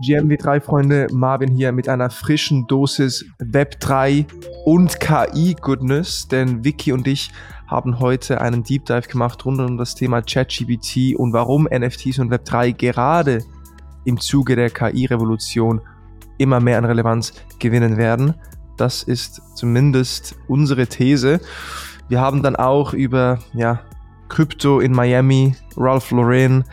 GMW3 Freunde, Marvin hier mit einer frischen Dosis Web3 und KI Goodness, denn Vicky und ich haben heute einen Deep Dive gemacht rund um das Thema ChatGPT und warum NFTs und Web3 gerade im Zuge der KI-Revolution immer mehr an Relevanz gewinnen werden. Das ist zumindest unsere These. Wir haben dann auch über ja, Krypto in Miami, Ralph Lauren,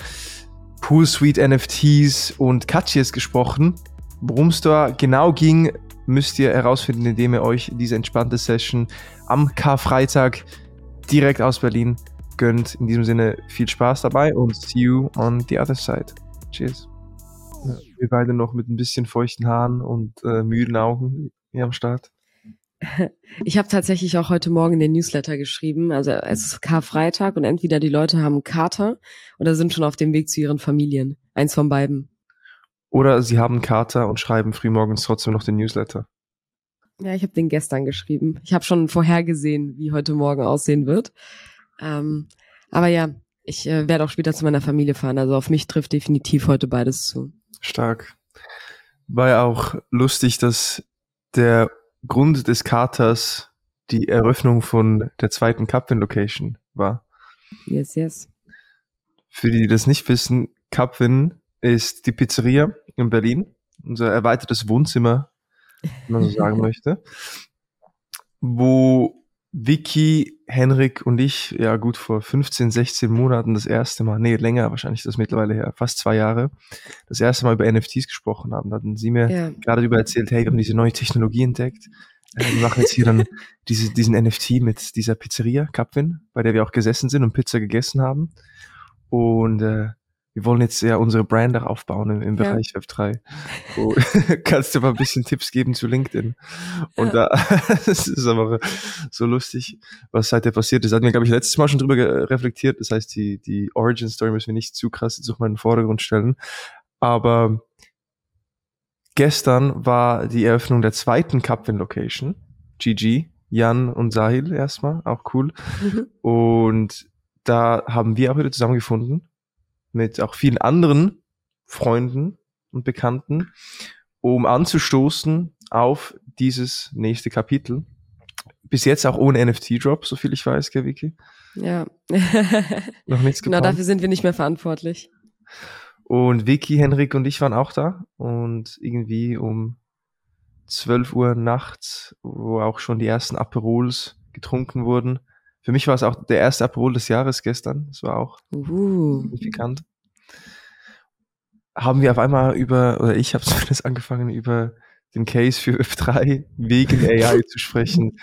Poolsuite NFTs und Catches gesprochen. Worum es da genau ging, müsst ihr herausfinden, indem ihr euch diese entspannte Session am Karfreitag direkt aus Berlin gönnt. In diesem Sinne viel Spaß dabei und see you on the other side. Cheers. Wir beide noch mit ein bisschen feuchten Haaren und äh, müden Augen hier am Start. Ich habe tatsächlich auch heute Morgen den Newsletter geschrieben. Also es ist Karfreitag und entweder die Leute haben Kater oder sind schon auf dem Weg zu ihren Familien. Eins von beiden. Oder sie haben Kater und schreiben frühmorgens trotzdem noch den Newsletter. Ja, ich habe den gestern geschrieben. Ich habe schon vorhergesehen, wie heute Morgen aussehen wird. Ähm, aber ja, ich äh, werde auch später zu meiner Familie fahren. Also auf mich trifft definitiv heute beides zu. Stark. War ja auch lustig, dass der Grund des Katers die Eröffnung von der zweiten Cupwin Location war. Yes, yes. Für die, die das nicht wissen, Cupwin ist die Pizzeria in Berlin, unser erweitertes Wohnzimmer, wenn man so sagen möchte, wo Vicky, Henrik und ich, ja gut, vor 15, 16 Monaten das erste Mal, nee, länger wahrscheinlich das mittlerweile her, fast zwei Jahre, das erste Mal über NFTs gesprochen haben. Da hatten sie mir ja. gerade darüber erzählt, hey, wir haben diese neue Technologie entdeckt. Äh, wir machen jetzt hier dann diese, diesen NFT mit dieser Pizzeria, Capwin, bei der wir auch gesessen sind und Pizza gegessen haben. Und äh, wir wollen jetzt ja unsere Brand auch aufbauen im, im Bereich ja. Web3. Oh, kannst du mal ein bisschen Tipps geben zu LinkedIn? Und ja. da, das ist aber so lustig, was seitdem passiert ist. Hatten wir, glaube ich, letztes Mal schon drüber reflektiert. Das heißt, die, die Origin Story müssen wir nicht zu krass jetzt auf meinen Vordergrund stellen. Aber gestern war die Eröffnung der zweiten Cupwin Location. GG, Jan und Sahil erstmal, auch cool. Mhm. Und da haben wir auch wieder zusammengefunden mit auch vielen anderen Freunden und Bekannten, um anzustoßen auf dieses nächste Kapitel. Bis jetzt auch ohne NFT-Drop, so viel ich weiß, gell, Vicky? Ja. Noch nichts Genau, dafür sind wir nicht mehr verantwortlich. Und Vicky, Henrik und ich waren auch da und irgendwie um 12 Uhr nachts, wo auch schon die ersten Aperols getrunken wurden, für mich war es auch der erste Aperol des Jahres gestern. Das war auch uh. signifikant. Haben wir auf einmal über, oder ich habe zumindest angefangen, über den Case für F3 wegen AI zu sprechen.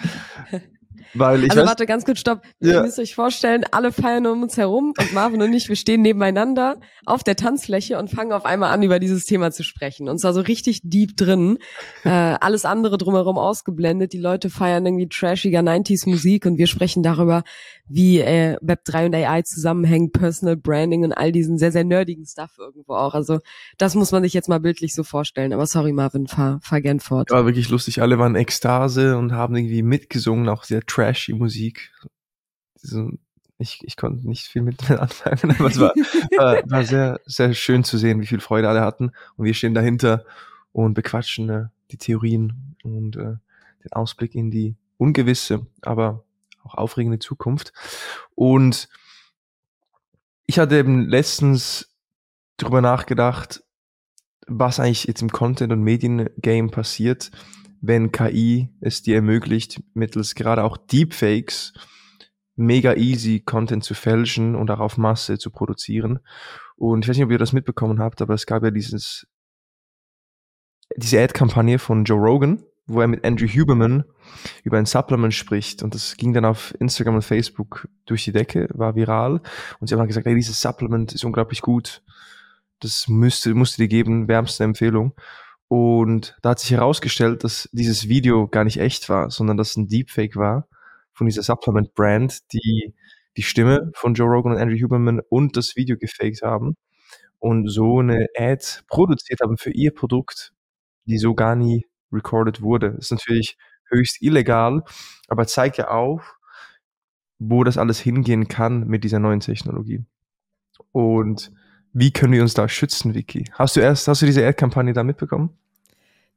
Weil ich also weiß, warte, ganz kurz, stopp. Ja. Ihr müsst euch vorstellen, alle feiern um uns herum und Marvin und ich, wir stehen nebeneinander auf der Tanzfläche und fangen auf einmal an, über dieses Thema zu sprechen. Und zwar so richtig deep drin. Äh, alles andere drumherum ausgeblendet. Die Leute feiern irgendwie trashiger 90s Musik und wir sprechen darüber, wie äh, Web3 und AI zusammenhängen, Personal Branding und all diesen sehr, sehr nerdigen Stuff irgendwo auch. Also das muss man sich jetzt mal bildlich so vorstellen. Aber sorry, Marvin, fahr, fahr gern fort. War wirklich lustig. Alle waren Ekstase und haben irgendwie mitgesungen, auch sehr trashy Musik. Ich, ich konnte nicht viel mit anfangen, aber es war, war, war sehr, sehr schön zu sehen, wie viel Freude alle hatten. Und wir stehen dahinter und bequatschen äh, die Theorien und äh, den Ausblick in die Ungewisse. Aber auch aufregende Zukunft. Und ich hatte eben letztens drüber nachgedacht, was eigentlich jetzt im Content- und Mediengame passiert, wenn KI es dir ermöglicht, mittels gerade auch Deepfakes mega easy Content zu fälschen und auch auf Masse zu produzieren. Und ich weiß nicht, ob ihr das mitbekommen habt, aber es gab ja dieses, diese Ad-Kampagne von Joe Rogan, wo er mit Andrew Huberman über ein Supplement spricht und das ging dann auf Instagram und Facebook durch die Decke, war viral und sie haben dann gesagt, ey, dieses Supplement ist unglaublich gut, das müsste, musste dir geben, wärmste Empfehlung. Und da hat sich herausgestellt, dass dieses Video gar nicht echt war, sondern dass ein Deepfake war von dieser Supplement-Brand, die die Stimme von Joe Rogan und Andrew Huberman und das Video gefaked haben und so eine Ad produziert haben für ihr Produkt, die so gar nie recorded wurde. Das ist natürlich höchst illegal, aber zeigt ja auf, wo das alles hingehen kann mit dieser neuen Technologie. Und wie können wir uns da schützen, Vicky? Hast du erst, hast du diese Ad-Kampagne da mitbekommen?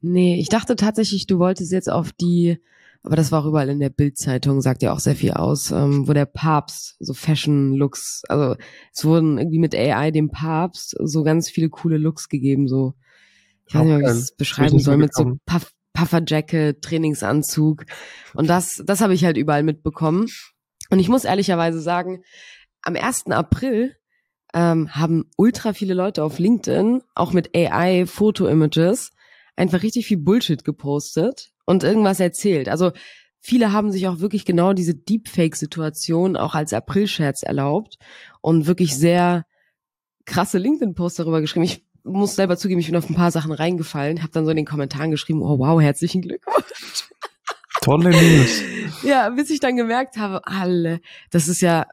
Nee, ich dachte tatsächlich, du wolltest jetzt auf die, aber das war auch überall in der Bildzeitung, sagt ja auch sehr viel aus, ähm, wo der Papst so Fashion-Looks, also es wurden irgendwie mit AI dem Papst so ganz viele coole Looks gegeben, so ich weiß nicht, wie ich es beschreiben soll, mit so Puff, Pufferjacket, Trainingsanzug. Und das, das habe ich halt überall mitbekommen. Und ich muss ehrlicherweise sagen, am 1. April ähm, haben ultra viele Leute auf LinkedIn, auch mit AI Foto-Images, einfach richtig viel Bullshit gepostet und irgendwas erzählt. Also viele haben sich auch wirklich genau diese Deepfake-Situation auch als April-Scherz erlaubt und wirklich sehr krasse LinkedIn-Posts darüber geschrieben. Ich muss selber zugeben, ich bin auf ein paar Sachen reingefallen, habe dann so in den Kommentaren geschrieben, oh wow, herzlichen Glückwunsch. Tolle News. ja, bis ich dann gemerkt habe, alle, das ist ja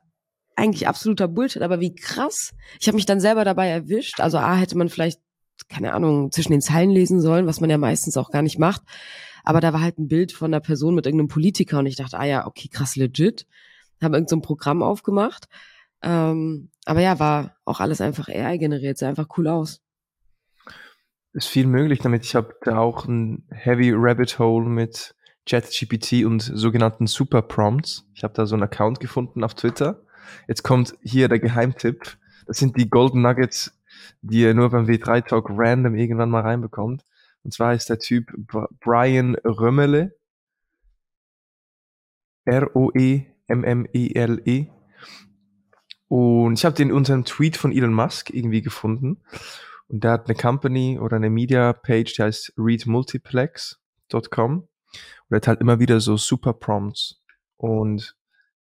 eigentlich absoluter Bullshit, aber wie krass. Ich habe mich dann selber dabei erwischt. Also A hätte man vielleicht, keine Ahnung, zwischen den Zeilen lesen sollen, was man ja meistens auch gar nicht macht. Aber da war halt ein Bild von einer Person mit irgendeinem Politiker und ich dachte, ah ja, okay, krass legit. Haben irgendein so Programm aufgemacht. Ähm, aber ja, war auch alles einfach AI generiert, sah einfach cool aus ist viel möglich damit. Ich habe da auch ein Heavy Rabbit Hole mit ChatGPT und sogenannten Super Prompts. Ich habe da so einen Account gefunden auf Twitter. Jetzt kommt hier der Geheimtipp. Das sind die Golden Nuggets, die ihr nur beim W3 Talk random irgendwann mal reinbekommt. Und zwar ist der Typ Brian Römmele. R-O-E-M-M-E-L-E. -E. Und ich habe den unter einem Tweet von Elon Musk irgendwie gefunden. Und der hat eine Company oder eine Media Page, die heißt readmultiplex.com. Und er hat halt immer wieder so super Prompts. Und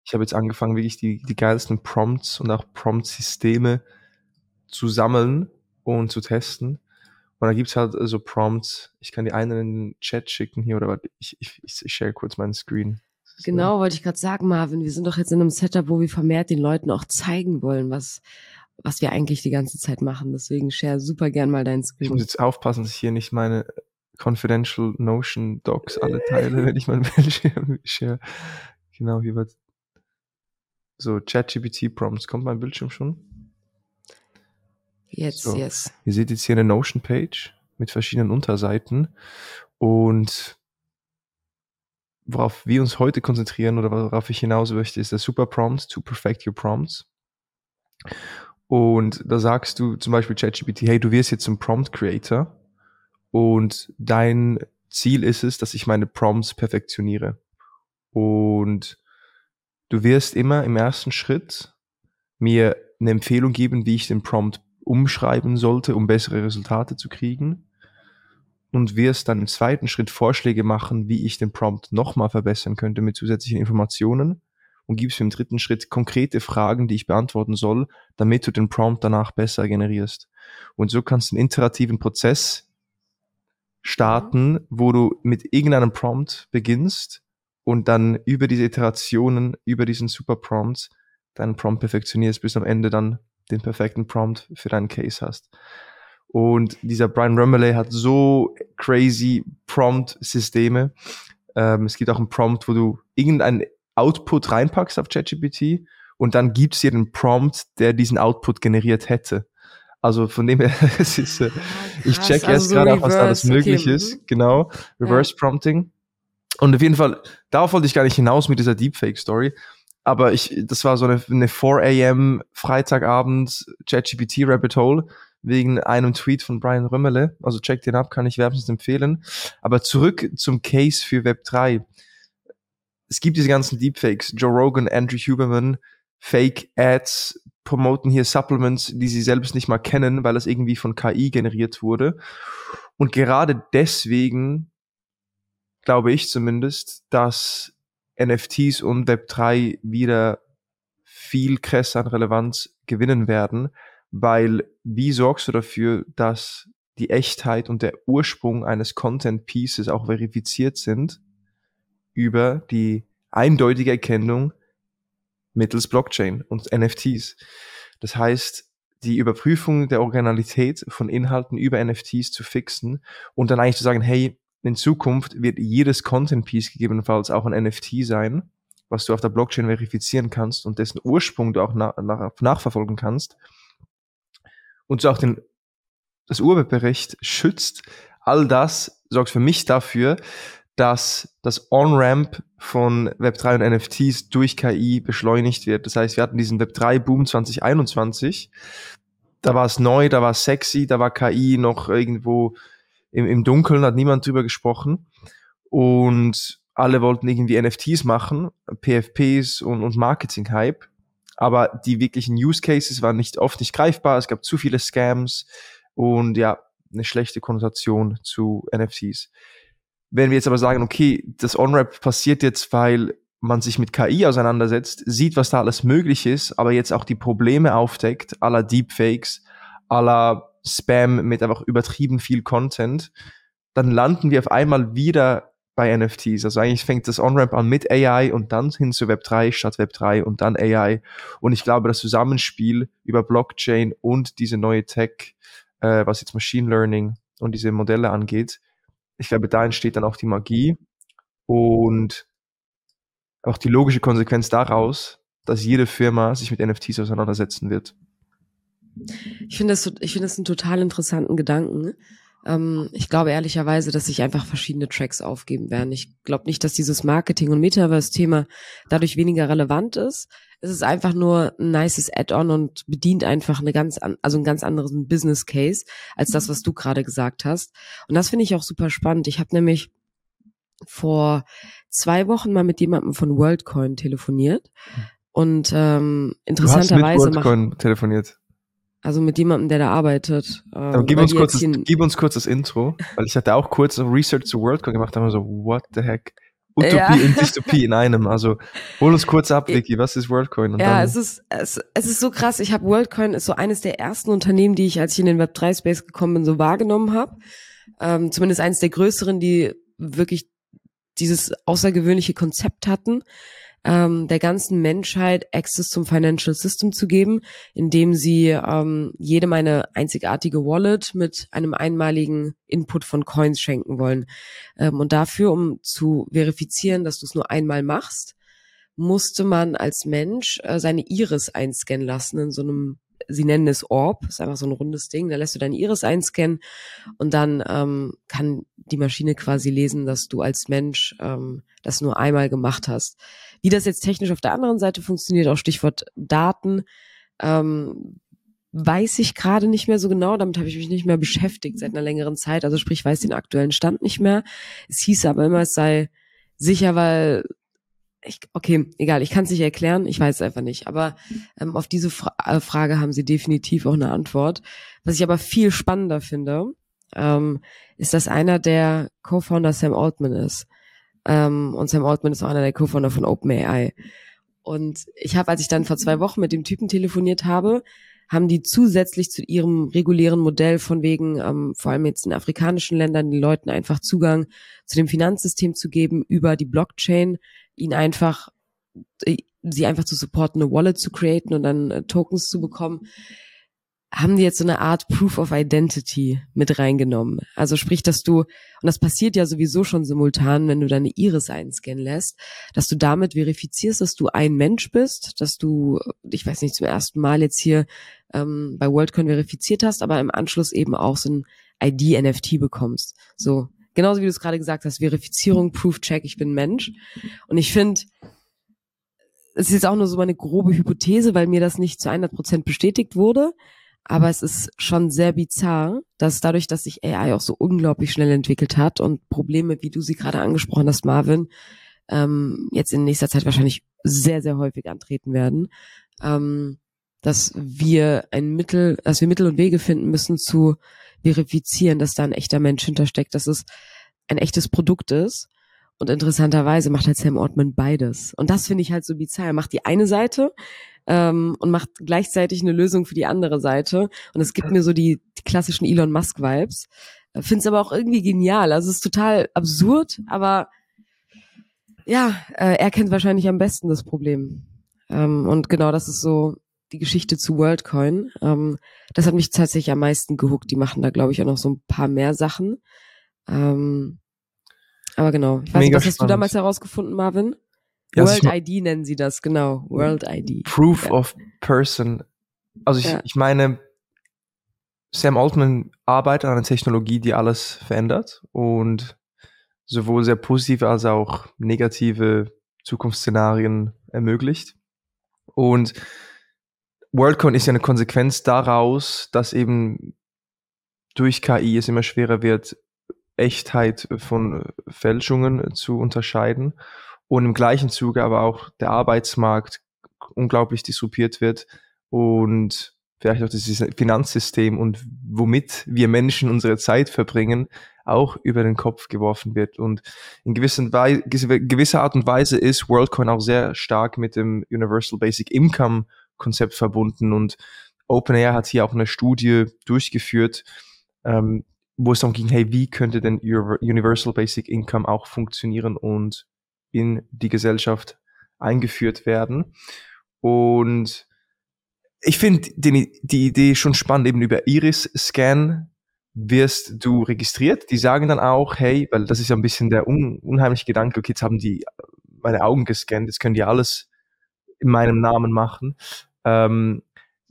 ich habe jetzt angefangen, wirklich die, die geilsten Prompts und auch Prompt-Systeme zu sammeln und zu testen. Und da gibt's halt so Prompts. Ich kann die einen in den Chat schicken hier oder ich, ich, ich share kurz meinen Screen. Genau, wollte ich gerade sagen, Marvin. Wir sind doch jetzt in einem Setup, wo wir vermehrt den Leuten auch zeigen wollen, was, was wir eigentlich die ganze Zeit machen. Deswegen share super gern mal deinen Screen. Ich muss jetzt aufpassen, dass ich hier nicht meine Confidential Notion Docs alle teile, wenn ich mein Bildschirm share. Genau, hier wird so ChatGPT Prompts. Kommt mein Bildschirm schon? Jetzt, so. yes. Ihr seht jetzt hier eine Notion Page mit verschiedenen Unterseiten und worauf wir uns heute konzentrieren oder worauf ich hinaus möchte, ist der Super Prompt to perfect your prompts. Und da sagst du zum Beispiel ChatGPT, hey, du wirst jetzt zum Prompt Creator und dein Ziel ist es, dass ich meine Prompts perfektioniere. Und du wirst immer im ersten Schritt mir eine Empfehlung geben, wie ich den Prompt umschreiben sollte, um bessere Resultate zu kriegen. Und wirst dann im zweiten Schritt Vorschläge machen, wie ich den Prompt nochmal verbessern könnte mit zusätzlichen Informationen und gibst mir im dritten Schritt konkrete Fragen, die ich beantworten soll, damit du den Prompt danach besser generierst. Und so kannst du einen iterativen Prozess starten, wo du mit irgendeinem Prompt beginnst und dann über diese Iterationen, über diesen Super Prompt deinen Prompt perfektionierst, bis am Ende dann den perfekten Prompt für deinen Case hast. Und dieser Brian Rummeley hat so crazy Prompt-Systeme. Ähm, es gibt auch einen Prompt, wo du irgendein Output reinpackst auf ChatGPT und dann gibt's dir einen Prompt, der diesen Output generiert hätte. Also von dem her, es ist, äh, ich check also erst so gerade auch, was da alles möglich okay. ist. Genau, Reverse ja. Prompting. Und auf jeden Fall, darauf wollte ich gar nicht hinaus mit dieser Deepfake-Story. Aber ich, das war so eine, eine 4 am Freitagabend ChatGPT Rabbit Hole wegen einem Tweet von Brian Römmele. Also check den ab, kann ich wärmstens empfehlen. Aber zurück zum Case für Web 3 es gibt diese ganzen Deepfakes. Joe Rogan, Andrew Huberman, Fake Ads, promoten hier Supplements, die sie selbst nicht mal kennen, weil es irgendwie von KI generiert wurde. Und gerade deswegen glaube ich zumindest, dass NFTs und Web3 wieder viel krasser an Relevanz gewinnen werden, weil wie sorgst du dafür, dass die Echtheit und der Ursprung eines Content Pieces auch verifiziert sind? über die eindeutige Erkennung mittels Blockchain und NFTs. Das heißt, die Überprüfung der Originalität von Inhalten über NFTs zu fixen und dann eigentlich zu sagen, hey, in Zukunft wird jedes Content Piece gegebenenfalls auch ein NFT sein, was du auf der Blockchain verifizieren kannst und dessen Ursprung du auch nach, nach, nachverfolgen kannst. und so auch den, das Urheberrecht schützt, all das sorgt für mich dafür, dass das On-Ramp von Web3 und NFTs durch KI beschleunigt wird. Das heißt, wir hatten diesen Web3-Boom 2021. Da war es neu, da war es sexy, da war KI noch irgendwo im, im Dunkeln, hat niemand drüber gesprochen. Und alle wollten irgendwie NFTs machen, PFPs und, und Marketing-Hype. Aber die wirklichen Use Cases waren nicht oft nicht greifbar. Es gab zu viele Scams und ja, eine schlechte Konnotation zu NFTs. Wenn wir jetzt aber sagen, okay, das On-Rap passiert jetzt, weil man sich mit KI auseinandersetzt, sieht, was da alles möglich ist, aber jetzt auch die Probleme aufdeckt, aller Deepfakes, aller Spam mit einfach übertrieben viel Content, dann landen wir auf einmal wieder bei NFTs. Also eigentlich fängt das On-Ramp an mit AI und dann hin zu Web 3 statt Web 3 und dann AI. Und ich glaube, das Zusammenspiel über Blockchain und diese neue Tech, äh, was jetzt Machine Learning und diese Modelle angeht, ich glaube, da entsteht dann auch die Magie und auch die logische Konsequenz daraus, dass jede Firma sich mit NFTs auseinandersetzen wird. Ich finde das, ich finde das einen total interessanten Gedanken. Ähm, ich glaube ehrlicherweise, dass sich einfach verschiedene Tracks aufgeben werden. Ich glaube nicht, dass dieses Marketing- und Metaverse-Thema dadurch weniger relevant ist. Es ist einfach nur ein nices Add-on und bedient einfach eine ganz, an, also einen ganz anderen Business Case als das, was du gerade gesagt hast. Und das finde ich auch super spannend. Ich habe nämlich vor zwei Wochen mal mit jemandem von WorldCoin telefoniert und ähm, interessanterweise du hast mit WorldCoin telefoniert. Also mit jemandem, der da arbeitet. Ähm, gib, uns kurz das, gib uns kurz das Intro, weil ich hatte auch kurz Research zu WorldCoin gemacht, da haben wir so, what the heck? Utopie ja. und Dystopie in einem. Also hol uns kurz ab, Vicky, was ist WorldCoin? Und ja, es ist, es, es ist so krass. Ich habe WorldCoin ist so eines der ersten Unternehmen, die ich, als ich in den Web3-Space gekommen bin, so wahrgenommen habe. Ähm, zumindest eines der größeren, die wirklich dieses außergewöhnliche Konzept hatten ähm, der ganzen Menschheit Access zum Financial System zu geben, indem sie ähm, jedem eine einzigartige Wallet mit einem einmaligen Input von Coins schenken wollen. Ähm, und dafür, um zu verifizieren, dass du es nur einmal machst, musste man als Mensch äh, seine Iris einscannen lassen in so einem sie nennen es Orb, ist einfach so ein rundes Ding, da lässt du deine Iris einscannen und dann ähm, kann die Maschine quasi lesen, dass du als Mensch ähm, das nur einmal gemacht hast. Wie das jetzt technisch auf der anderen Seite funktioniert, auch Stichwort Daten, ähm, weiß ich gerade nicht mehr so genau. Damit habe ich mich nicht mehr beschäftigt seit einer längeren Zeit. Also sprich, weiß den aktuellen Stand nicht mehr. Es hieß aber immer, es sei sicher, weil ich, okay, egal, ich kann es nicht erklären, ich weiß es einfach nicht. Aber ähm, auf diese Fra äh, Frage haben sie definitiv auch eine Antwort. Was ich aber viel spannender finde, ähm, ist, dass einer der Co-Founder Sam Altman ist. Ähm, und Sam Altman ist auch einer der Co-Founder von OpenAI. Und ich habe, als ich dann vor zwei Wochen mit dem Typen telefoniert habe, haben die zusätzlich zu ihrem regulären Modell von wegen, ähm, vor allem jetzt in afrikanischen Ländern, den Leuten einfach Zugang zu dem Finanzsystem zu geben über die Blockchain, ihnen einfach, äh, sie einfach zu supporten, eine Wallet zu createn und dann äh, Tokens zu bekommen, haben die jetzt so eine Art Proof of Identity mit reingenommen. Also sprich, dass du, und das passiert ja sowieso schon simultan, wenn du deine Iris einscannen lässt, dass du damit verifizierst, dass du ein Mensch bist, dass du, ich weiß nicht, zum ersten Mal jetzt hier ähm, bei WorldCoin verifiziert hast, aber im Anschluss eben auch so ein ID-NFT bekommst. So, genauso wie du es gerade gesagt hast, Verifizierung, Proof-Check, ich bin Mensch. Und ich finde, es ist jetzt auch nur so eine grobe Hypothese, weil mir das nicht zu 100 Prozent bestätigt wurde. Aber es ist schon sehr bizarr, dass dadurch, dass sich AI auch so unglaublich schnell entwickelt hat und Probleme, wie du sie gerade angesprochen hast, Marvin, ähm, jetzt in nächster Zeit wahrscheinlich sehr, sehr häufig antreten werden, ähm, dass wir ein Mittel, dass wir Mittel und Wege finden müssen zu verifizieren, dass da ein echter Mensch hintersteckt, dass es ein echtes Produkt ist. Und interessanterweise macht halt Sam Ortman beides. Und das finde ich halt so bizarr. Er macht die eine Seite, ähm, und macht gleichzeitig eine Lösung für die andere Seite. Und es gibt mir so die, die klassischen Elon Musk-Vibes. Äh, Finde es aber auch irgendwie genial. Also es ist total absurd, aber ja, äh, er kennt wahrscheinlich am besten das Problem. Ähm, und genau das ist so die Geschichte zu WorldCoin. Ähm, das hat mich tatsächlich am meisten gehuckt. Die machen da, glaube ich, auch noch so ein paar mehr Sachen. Ähm, aber genau. Ich weiß nicht, was hast du damals herausgefunden, Marvin? Ja, World ID nennen sie das, genau. World ID. Proof ja. of Person. Also ich, ja. ich meine, Sam Altman arbeitet an einer Technologie, die alles verändert und sowohl sehr positive als auch negative Zukunftsszenarien ermöglicht. Und WorldCoin ist ja eine Konsequenz daraus, dass eben durch KI es immer schwerer wird, Echtheit von Fälschungen zu unterscheiden und im gleichen Zuge aber auch der Arbeitsmarkt unglaublich disruptiert wird und vielleicht auch das Finanzsystem und womit wir Menschen unsere Zeit verbringen, auch über den Kopf geworfen wird. Und in gewissen Weise, gewisser Art und Weise ist WorldCoin auch sehr stark mit dem Universal Basic Income Konzept verbunden und OpenAI hat hier auch eine Studie durchgeführt, ähm, wo es darum ging, hey, wie könnte denn Universal Basic Income auch funktionieren und in die Gesellschaft eingeführt werden. Und ich finde die, Idee schon spannend, eben über Iris-Scan wirst du registriert. Die sagen dann auch, hey, weil das ist ja ein bisschen der un unheimliche Gedanke, okay, jetzt haben die meine Augen gescannt, jetzt können die alles in meinem Namen machen. Ähm,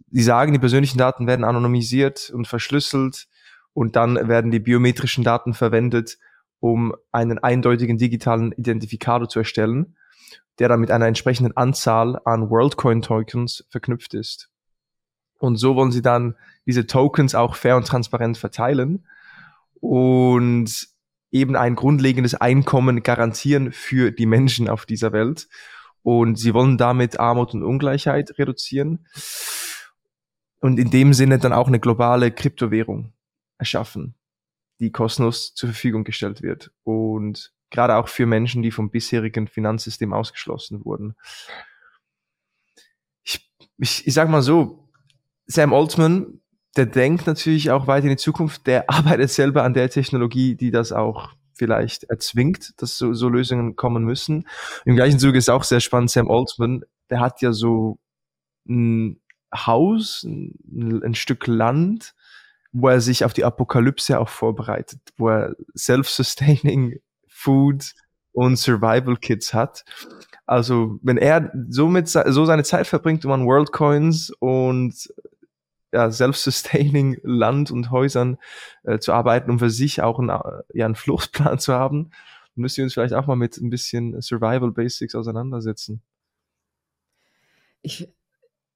die sagen, die persönlichen Daten werden anonymisiert und verschlüsselt und dann werden die biometrischen Daten verwendet, um einen eindeutigen digitalen Identifikator zu erstellen, der dann mit einer entsprechenden Anzahl an WorldCoin Tokens verknüpft ist. Und so wollen sie dann diese Tokens auch fair und transparent verteilen und eben ein grundlegendes Einkommen garantieren für die Menschen auf dieser Welt. Und sie wollen damit Armut und Ungleichheit reduzieren und in dem Sinne dann auch eine globale Kryptowährung erschaffen, die kostenlos zur Verfügung gestellt wird. Und gerade auch für Menschen, die vom bisherigen Finanzsystem ausgeschlossen wurden. Ich, ich, ich sag mal so, Sam Altman, der denkt natürlich auch weit in die Zukunft, der arbeitet selber an der Technologie, die das auch vielleicht erzwingt, dass so, so Lösungen kommen müssen. Im gleichen Zuge ist auch sehr spannend, Sam Altman, der hat ja so ein Haus, ein, ein Stück Land, wo er sich auf die Apokalypse auch vorbereitet, wo er self-sustaining Food und Survival Kits hat. Also wenn er somit so seine Zeit verbringt, um an Worldcoins und ja, self-sustaining Land und Häusern äh, zu arbeiten, um für sich auch einen, ja, einen Fluchtplan zu haben, müssen wir uns vielleicht auch mal mit ein bisschen Survival Basics auseinandersetzen. Ich,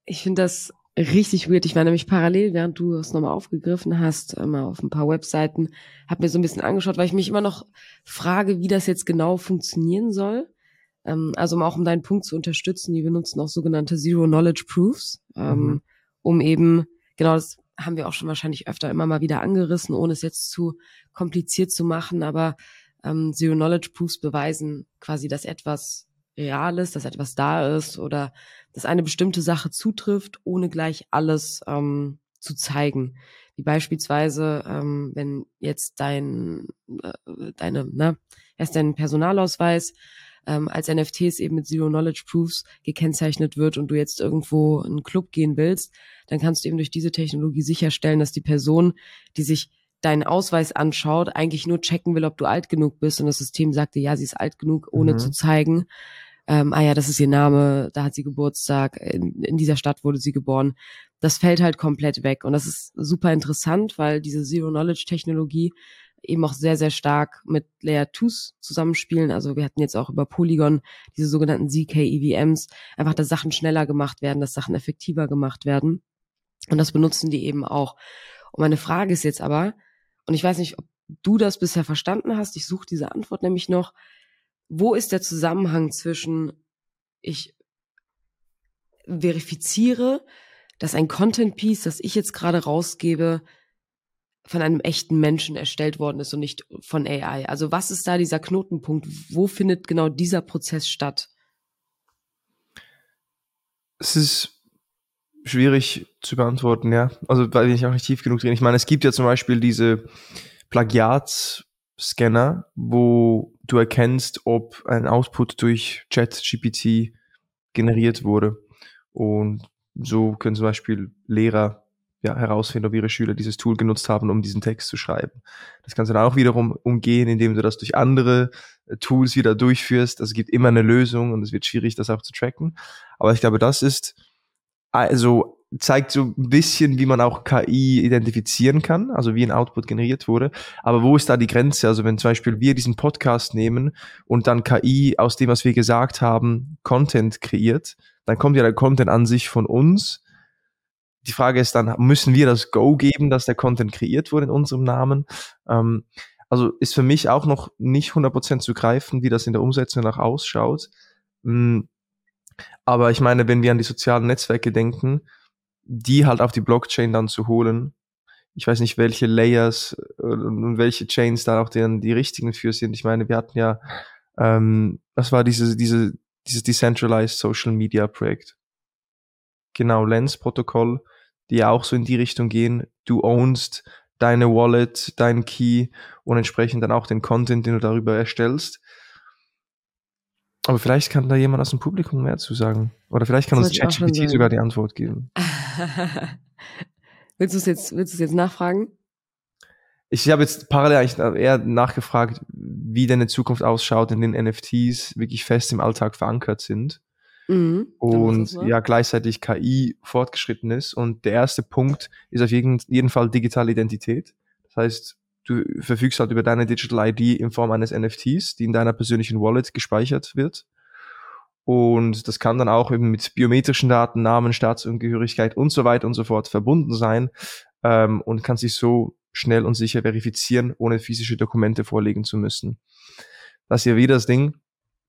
ich finde das richtig weird. Ich war nämlich parallel, während du es nochmal aufgegriffen hast, mal auf ein paar Webseiten, habe mir so ein bisschen angeschaut, weil ich mich immer noch frage, wie das jetzt genau funktionieren soll. Ähm, also auch um deinen Punkt zu unterstützen, die benutzen auch sogenannte Zero Knowledge Proofs, ähm, mhm. um eben, genau das haben wir auch schon wahrscheinlich öfter immer mal wieder angerissen, ohne es jetzt zu kompliziert zu machen, aber ähm, Zero Knowledge Proofs beweisen quasi, dass etwas real ist, dass etwas da ist oder dass eine bestimmte Sache zutrifft, ohne gleich alles ähm, zu zeigen. Wie beispielsweise, ähm, wenn jetzt dein, äh, deine, ne, erst dein Personalausweis ähm, als NFTs eben mit Zero Knowledge Proofs gekennzeichnet wird und du jetzt irgendwo in einen Club gehen willst, dann kannst du eben durch diese Technologie sicherstellen, dass die Person, die sich deinen Ausweis anschaut, eigentlich nur checken will, ob du alt genug bist und das System sagte, ja, sie ist alt genug, ohne mhm. zu zeigen, ähm, ah ja, das ist ihr Name, da hat sie Geburtstag, in, in dieser Stadt wurde sie geboren. Das fällt halt komplett weg. Und das ist super interessant, weil diese Zero-Knowledge-Technologie eben auch sehr, sehr stark mit Layer 2s zusammenspielen. Also wir hatten jetzt auch über Polygon diese sogenannten ZK-EVMs, einfach, dass Sachen schneller gemacht werden, dass Sachen effektiver gemacht werden. Und das benutzen die eben auch. Und meine Frage ist jetzt aber, und ich weiß nicht, ob du das bisher verstanden hast, ich suche diese Antwort nämlich noch, wo ist der Zusammenhang zwischen ich verifiziere, dass ein Content Piece, das ich jetzt gerade rausgebe, von einem echten Menschen erstellt worden ist und nicht von AI. Also was ist da dieser Knotenpunkt? Wo findet genau dieser Prozess statt? Es ist schwierig zu beantworten, ja. Also weil ich auch nicht tief genug drin. Ich meine, es gibt ja zum Beispiel diese Plagiats Scanner, wo du erkennst, ob ein Output durch ChatGPT generiert wurde. Und so können zum Beispiel Lehrer ja, herausfinden, ob ihre Schüler dieses Tool genutzt haben, um diesen Text zu schreiben. Das kannst du dann auch wiederum umgehen, indem du das durch andere äh, Tools wieder durchführst. Also es gibt immer eine Lösung und es wird schwierig, das auch zu tracken. Aber ich glaube, das ist also zeigt so ein bisschen, wie man auch KI identifizieren kann, also wie ein Output generiert wurde. Aber wo ist da die Grenze? Also wenn zum Beispiel wir diesen Podcast nehmen und dann KI aus dem, was wir gesagt haben, Content kreiert, dann kommt ja der Content an sich von uns. Die Frage ist dann, müssen wir das Go geben, dass der Content kreiert wurde in unserem Namen? Ähm, also ist für mich auch noch nicht 100% zu greifen, wie das in der Umsetzung nach ausschaut. Hm, aber ich meine, wenn wir an die sozialen Netzwerke denken, die halt auf die Blockchain dann zu holen, ich weiß nicht, welche Layers äh, und welche Chains da auch deren die richtigen für sind. Ich meine, wir hatten ja, ähm, was war diese, diese, dieses Decentralized Social Media Projekt? Genau, Lens-Protokoll, die ja auch so in die Richtung gehen. Du ownst deine Wallet, dein Key und entsprechend dann auch den Content, den du darüber erstellst. Aber vielleicht kann da jemand aus dem Publikum mehr zu sagen. Oder vielleicht kann uns ChatGPT sogar die Antwort geben. willst du es jetzt, willst du es jetzt nachfragen? Ich habe jetzt parallel eigentlich eher nachgefragt, wie denn in Zukunft ausschaut, in den NFTs wirklich fest im Alltag verankert sind. Mhm, und ja, gleichzeitig KI fortgeschritten ist. Und der erste Punkt ist auf jeden, jeden Fall digitale Identität. Das heißt, du verfügst halt über deine Digital ID in Form eines NFTs, die in deiner persönlichen Wallet gespeichert wird. Und das kann dann auch eben mit biometrischen Daten, Namen, Staatsangehörigkeit und so weiter und so fort verbunden sein ähm, und kann sich so schnell und sicher verifizieren, ohne physische Dokumente vorlegen zu müssen. Das hier wieder das Ding,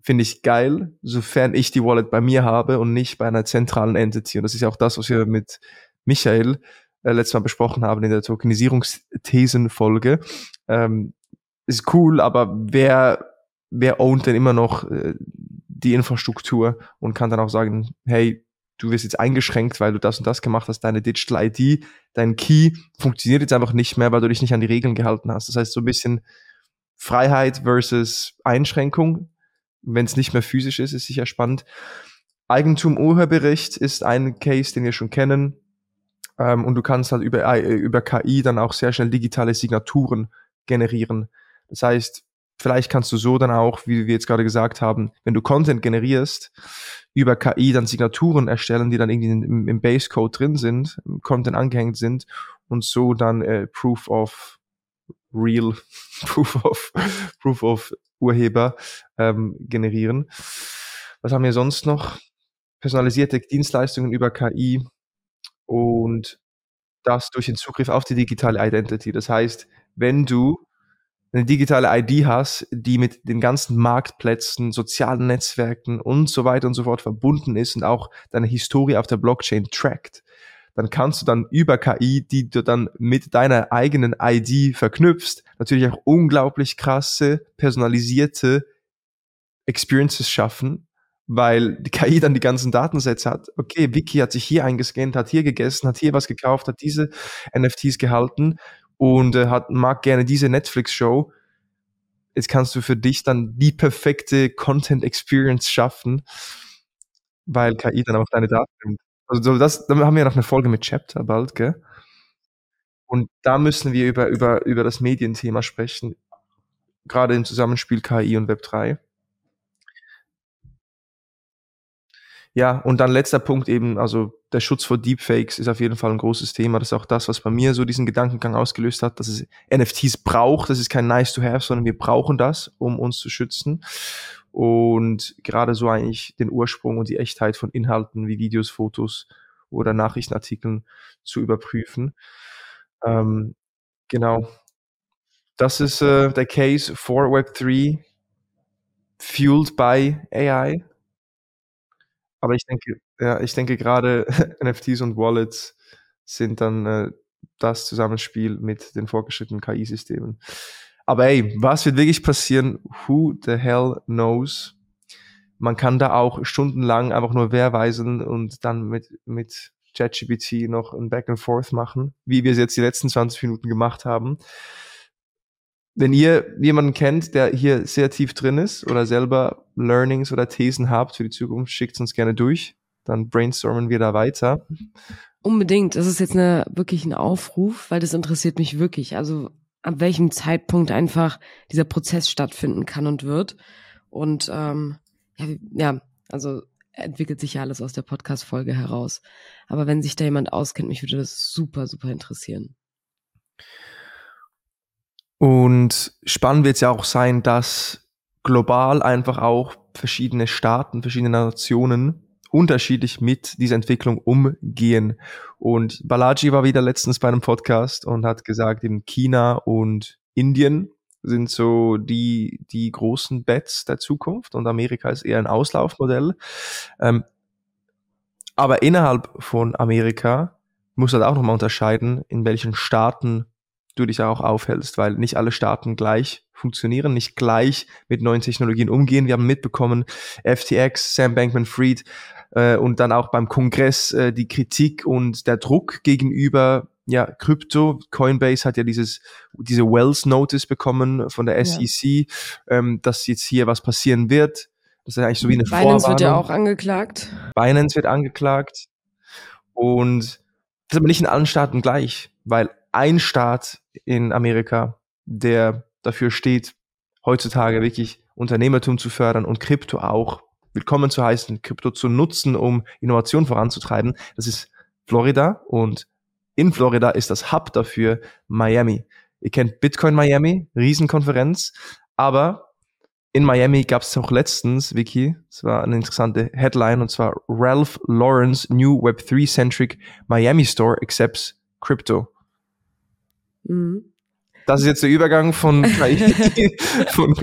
finde ich geil, sofern ich die Wallet bei mir habe und nicht bei einer zentralen Entity. Und das ist ja auch das, was wir mit Michael äh, letztes Mal besprochen haben in der Tokenisierungsthesenfolge. Ähm, ist cool, aber wer, wer ownt denn immer noch äh, die Infrastruktur und kann dann auch sagen, hey, du wirst jetzt eingeschränkt, weil du das und das gemacht hast, deine Digital ID, dein Key funktioniert jetzt einfach nicht mehr, weil du dich nicht an die Regeln gehalten hast. Das heißt, so ein bisschen Freiheit versus Einschränkung, wenn es nicht mehr physisch ist, ist sicher spannend. Eigentum Urheberrecht ist ein Case, den wir schon kennen. Ähm, und du kannst halt über, äh, über KI dann auch sehr schnell digitale Signaturen generieren. Das heißt, vielleicht kannst du so dann auch, wie wir jetzt gerade gesagt haben, wenn du Content generierst, über KI dann Signaturen erstellen, die dann irgendwie im, im Base-Code drin sind, im Content angehängt sind und so dann äh, Proof of Real, Proof of, Proof of Urheber ähm, generieren. Was haben wir sonst noch? Personalisierte Dienstleistungen über KI, und das durch den Zugriff auf die digitale Identity. Das heißt, wenn du eine digitale ID hast, die mit den ganzen Marktplätzen, sozialen Netzwerken und so weiter und so fort verbunden ist und auch deine Historie auf der Blockchain trackt, dann kannst du dann über KI, die du dann mit deiner eigenen ID verknüpfst, natürlich auch unglaublich krasse, personalisierte Experiences schaffen, weil die KI dann die ganzen Datensätze hat. Okay, Vicky hat sich hier eingescannt, hat hier gegessen, hat hier was gekauft, hat diese NFTs gehalten und äh, hat, mag gerne diese Netflix-Show. Jetzt kannst du für dich dann die perfekte Content Experience schaffen, weil KI dann auch deine Daten nimmt. Also das, dann haben wir noch eine Folge mit Chapter bald, gell? Und da müssen wir über, über, über das Medienthema sprechen, gerade im Zusammenspiel KI und Web 3. Ja, und dann letzter Punkt eben, also der Schutz vor Deepfakes ist auf jeden Fall ein großes Thema. Das ist auch das, was bei mir so diesen Gedankengang ausgelöst hat, dass es NFTs braucht. Das ist kein nice to have, sondern wir brauchen das, um uns zu schützen. Und gerade so eigentlich den Ursprung und die Echtheit von Inhalten wie Videos, Fotos oder Nachrichtenartikeln zu überprüfen. Ähm, genau. Das ist äh, der Case for Web3 fueled by AI. Aber ich denke, ja, ich denke gerade NFTs und Wallets sind dann äh, das Zusammenspiel mit den fortgeschrittenen KI-Systemen. Aber ey, was wird wirklich passieren? Who the hell knows? Man kann da auch stundenlang einfach nur wehrweisen und dann mit, mit ChatGPT noch ein Back and Forth machen, wie wir es jetzt die letzten 20 Minuten gemacht haben wenn ihr jemanden kennt, der hier sehr tief drin ist oder selber Learnings oder Thesen habt für die Zukunft, schickt uns gerne durch. Dann brainstormen wir da weiter. Unbedingt. Das ist jetzt eine, wirklich ein Aufruf, weil das interessiert mich wirklich. Also ab welchem Zeitpunkt einfach dieser Prozess stattfinden kann und wird. Und ähm, ja, ja, also entwickelt sich ja alles aus der Podcast-Folge heraus. Aber wenn sich da jemand auskennt, mich würde das super, super interessieren. Und spannend wird es ja auch sein, dass global einfach auch verschiedene Staaten, verschiedene Nationen unterschiedlich mit dieser Entwicklung umgehen. Und Balaji war wieder letztens bei einem Podcast und hat gesagt, in China und Indien sind so die, die großen Bets der Zukunft und Amerika ist eher ein Auslaufmodell. Ähm, aber innerhalb von Amerika muss halt auch nochmal unterscheiden, in welchen Staaten du dich auch aufhältst, weil nicht alle Staaten gleich funktionieren, nicht gleich mit neuen Technologien umgehen. Wir haben mitbekommen, FTX, Sam Bankman-Fried äh, und dann auch beim Kongress äh, die Kritik und der Druck gegenüber ja, Krypto, Coinbase hat ja dieses, diese Wells Notice bekommen von der SEC, ja. ähm, dass jetzt hier was passieren wird. Das ist eigentlich so wie eine Binance Vorwarnung. wird ja auch angeklagt. Binance wird angeklagt. Und das ist aber nicht in allen Staaten gleich, weil ein Staat in Amerika, der dafür steht, heutzutage wirklich Unternehmertum zu fördern und Krypto auch willkommen zu heißen, Krypto zu nutzen, um Innovation voranzutreiben. Das ist Florida und in Florida ist das Hub dafür Miami. Ihr kennt Bitcoin Miami, Riesenkonferenz, aber in Miami gab es auch letztens, Vicky, es war eine interessante Headline, und zwar Ralph Lawrence New Web3-Centric Miami Store accepts Crypto. Mhm. Das ist jetzt der Übergang von KI, von,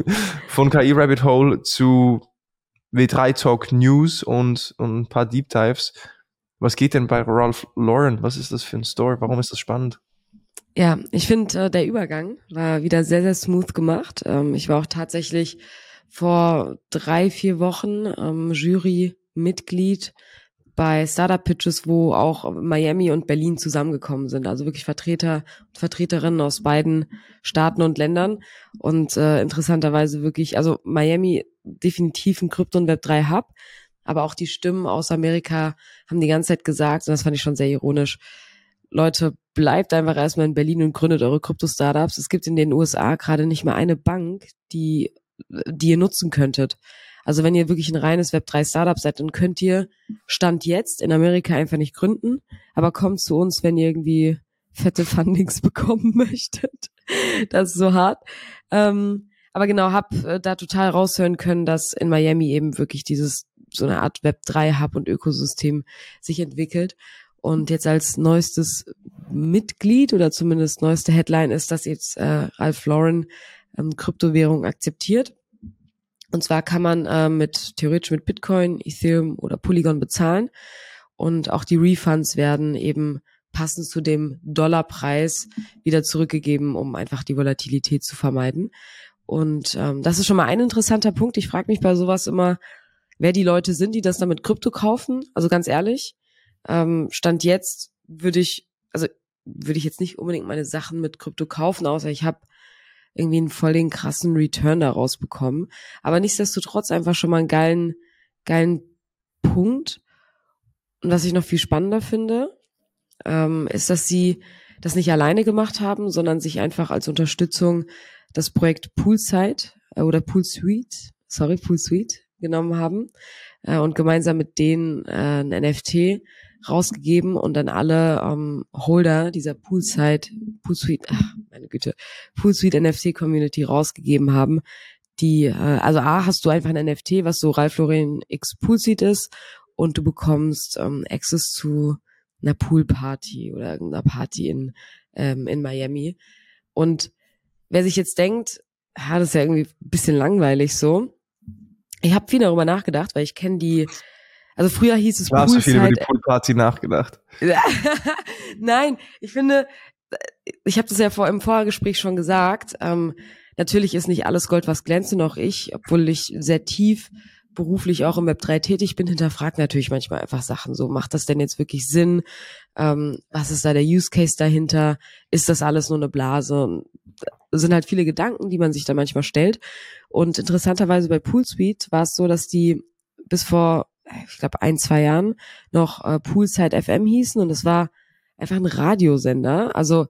von KI Rabbit Hole zu W3 Talk News und, und ein paar Deep Dives. Was geht denn bei Ralph Lauren? Was ist das für ein Store? Warum ist das spannend? Ja, ich finde, äh, der Übergang war wieder sehr, sehr smooth gemacht. Ähm, ich war auch tatsächlich vor drei, vier Wochen ähm, Jury-Mitglied bei Startup Pitches, wo auch Miami und Berlin zusammengekommen sind. Also wirklich Vertreter und Vertreterinnen aus beiden Staaten und Ländern. Und äh, interessanterweise wirklich, also Miami definitiv ein Krypto- und Web3 Hub, aber auch die Stimmen aus Amerika haben die ganze Zeit gesagt, und das fand ich schon sehr ironisch, Leute, bleibt einfach erstmal in Berlin und gründet eure Krypto-Startups. Es gibt in den USA gerade nicht mehr eine Bank, die, die ihr nutzen könntet. Also wenn ihr wirklich ein reines Web3-Startup seid, dann könnt ihr Stand jetzt in Amerika einfach nicht gründen, aber kommt zu uns, wenn ihr irgendwie fette Fundings bekommen möchtet. Das ist so hart. Ähm, aber genau, hab äh, da total raushören können, dass in Miami eben wirklich dieses so eine Art Web3-Hub und Ökosystem sich entwickelt. Und jetzt als neuestes Mitglied oder zumindest neueste Headline ist, dass jetzt äh, Ralph Lauren ähm, Kryptowährung akzeptiert. Und zwar kann man äh, mit theoretisch mit Bitcoin, Ethereum oder Polygon bezahlen. Und auch die Refunds werden eben passend zu dem Dollarpreis wieder zurückgegeben, um einfach die Volatilität zu vermeiden. Und ähm, das ist schon mal ein interessanter Punkt. Ich frage mich bei sowas immer, wer die Leute sind, die das dann mit Krypto kaufen. Also ganz ehrlich, ähm, Stand jetzt würde ich, also würde ich jetzt nicht unbedingt meine Sachen mit Krypto kaufen, außer ich habe irgendwie einen voll den krassen Return daraus bekommen. Aber nichtsdestotrotz einfach schon mal einen geilen, geilen Punkt. Und was ich noch viel spannender finde, ähm, ist, dass sie das nicht alleine gemacht haben, sondern sich einfach als Unterstützung das Projekt Poolside äh, oder Poolsuite, sorry, Poolsuite genommen haben äh, und gemeinsam mit denen äh, ein NFT rausgegeben und dann alle ähm, Holder dieser Poolside, Poolsuite, ach, meine Güte, Poolsuite NFT Community rausgegeben haben. Die, äh, also A, hast du einfach ein NFT, was so Ralph Lauren X Poolsuite ist und du bekommst ähm, Access zu einer Poolparty oder irgendeiner Party in, ähm, in Miami. Und wer sich jetzt denkt, ja, das ist ja irgendwie ein bisschen langweilig so. Ich habe viel darüber nachgedacht, weil ich kenne die, also früher hieß es Du hast du viel über die Poolparty nachgedacht. Nein, ich finde, ich habe das ja vor im Vorgespräch schon gesagt. Ähm, natürlich ist nicht alles Gold, was glänzt, und auch ich, obwohl ich sehr tief beruflich auch im Web 3 tätig bin, hinterfragt natürlich manchmal einfach Sachen. So, macht das denn jetzt wirklich Sinn? Ähm, was ist da der Use Case dahinter? Ist das alles nur eine Blase? Und sind halt viele Gedanken, die man sich da manchmal stellt. Und interessanterweise bei Poolsuite war es so, dass die bis vor, ich glaube, ein, zwei Jahren noch äh, Poolside FM hießen und es war einfach ein Radiosender. Also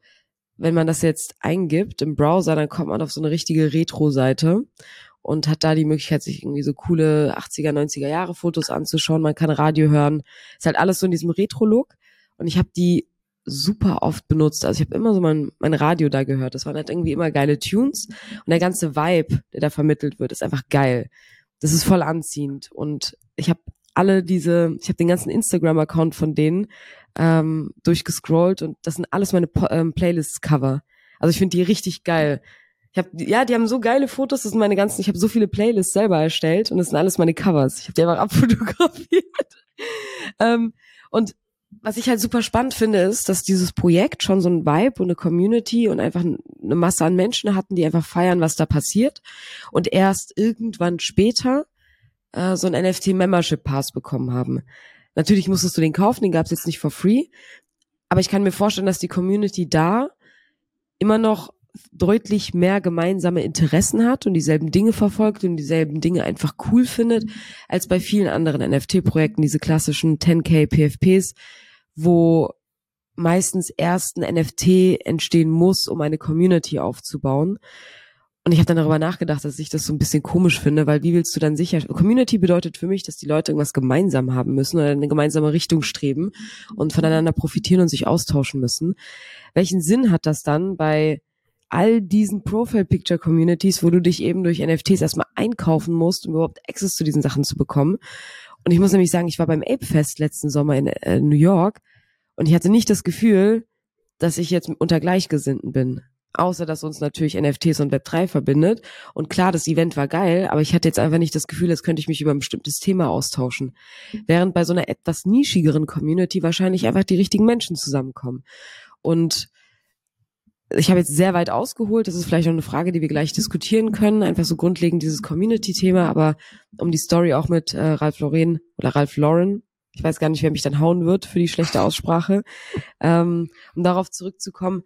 wenn man das jetzt eingibt im Browser, dann kommt man auf so eine richtige Retro-Seite. und hat da die Möglichkeit, sich irgendwie so coole 80er, 90er Jahre Fotos anzuschauen. Man kann Radio hören. Ist halt alles so in diesem Retro-Look. Und ich habe die super oft benutzt. Also ich habe immer so mein, mein Radio da gehört. Das waren halt irgendwie immer geile Tunes. Und der ganze Vibe, der da vermittelt wird, ist einfach geil. Das ist voll anziehend. Und ich habe alle diese, ich habe den ganzen Instagram-Account von denen ähm, durchgescrollt und das sind alles meine ähm, Playlists-Cover. Also ich finde die richtig geil. Ich habe ja, die haben so geile Fotos, das sind meine ganzen, ich habe so viele Playlists selber erstellt und das sind alles meine Covers. Ich habe die einfach abfotografiert. ähm, und was ich halt super spannend finde, ist, dass dieses Projekt schon so ein Vibe und eine Community und einfach eine Masse an Menschen hatten, die einfach feiern, was da passiert. Und erst irgendwann später äh, so ein NFT-Membership-Pass bekommen haben. Natürlich musstest du den kaufen, den gab es jetzt nicht for free. Aber ich kann mir vorstellen, dass die Community da immer noch deutlich mehr gemeinsame Interessen hat und dieselben Dinge verfolgt und dieselben Dinge einfach cool findet, als bei vielen anderen NFT-Projekten, diese klassischen 10k PFPs, wo meistens erst ein NFT entstehen muss, um eine Community aufzubauen. Und ich habe dann darüber nachgedacht, dass ich das so ein bisschen komisch finde, weil wie willst du dann sicher, Community bedeutet für mich, dass die Leute irgendwas gemeinsam haben müssen oder eine gemeinsame Richtung streben und voneinander profitieren und sich austauschen müssen. Welchen Sinn hat das dann bei all diesen Profile-Picture-Communities, wo du dich eben durch NFTs erstmal einkaufen musst, um überhaupt Access zu diesen Sachen zu bekommen. Und ich muss nämlich sagen, ich war beim Ape Fest letzten Sommer in äh, New York und ich hatte nicht das Gefühl, dass ich jetzt unter Gleichgesinnten bin. Außer, dass uns natürlich NFTs und Web3 verbindet. Und klar, das Event war geil, aber ich hatte jetzt einfach nicht das Gefühl, als könnte ich mich über ein bestimmtes Thema austauschen. Während bei so einer etwas nischigeren Community wahrscheinlich einfach die richtigen Menschen zusammenkommen. Und ich habe jetzt sehr weit ausgeholt. Das ist vielleicht noch eine Frage, die wir gleich diskutieren können. Einfach so grundlegend dieses Community-Thema, aber um die Story auch mit äh, Ralph Lauren oder Ralph Lauren, ich weiß gar nicht, wer mich dann hauen wird für die schlechte Aussprache, ähm, um darauf zurückzukommen.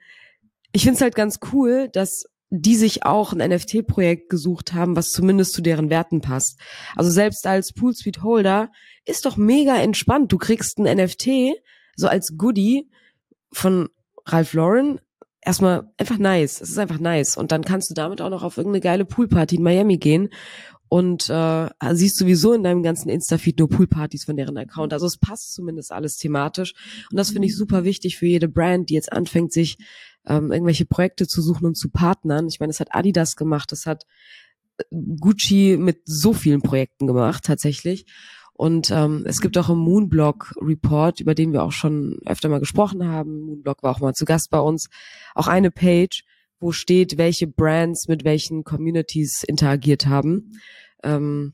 Ich finde es halt ganz cool, dass die sich auch ein NFT-Projekt gesucht haben, was zumindest zu deren Werten passt. Also selbst als Pool Suite Holder ist doch mega entspannt. Du kriegst ein NFT so als Goodie von Ralph Lauren erstmal einfach nice. Es ist einfach nice. Und dann kannst du damit auch noch auf irgendeine geile Poolparty in Miami gehen und äh, siehst sowieso in deinem ganzen Insta-Feed nur Poolpartys von deren Account. Also es passt zumindest alles thematisch. Und das finde ich super wichtig für jede Brand, die jetzt anfängt, sich ähm, irgendwelche Projekte zu suchen und zu partnern. Ich meine, das hat Adidas gemacht, das hat äh, Gucci mit so vielen Projekten gemacht, tatsächlich. Und ähm, es gibt auch einen Moonblock Report, über den wir auch schon öfter mal gesprochen haben. Moonblock war auch mal zu Gast bei uns. Auch eine Page, wo steht, welche Brands mit welchen Communities interagiert haben. Ähm,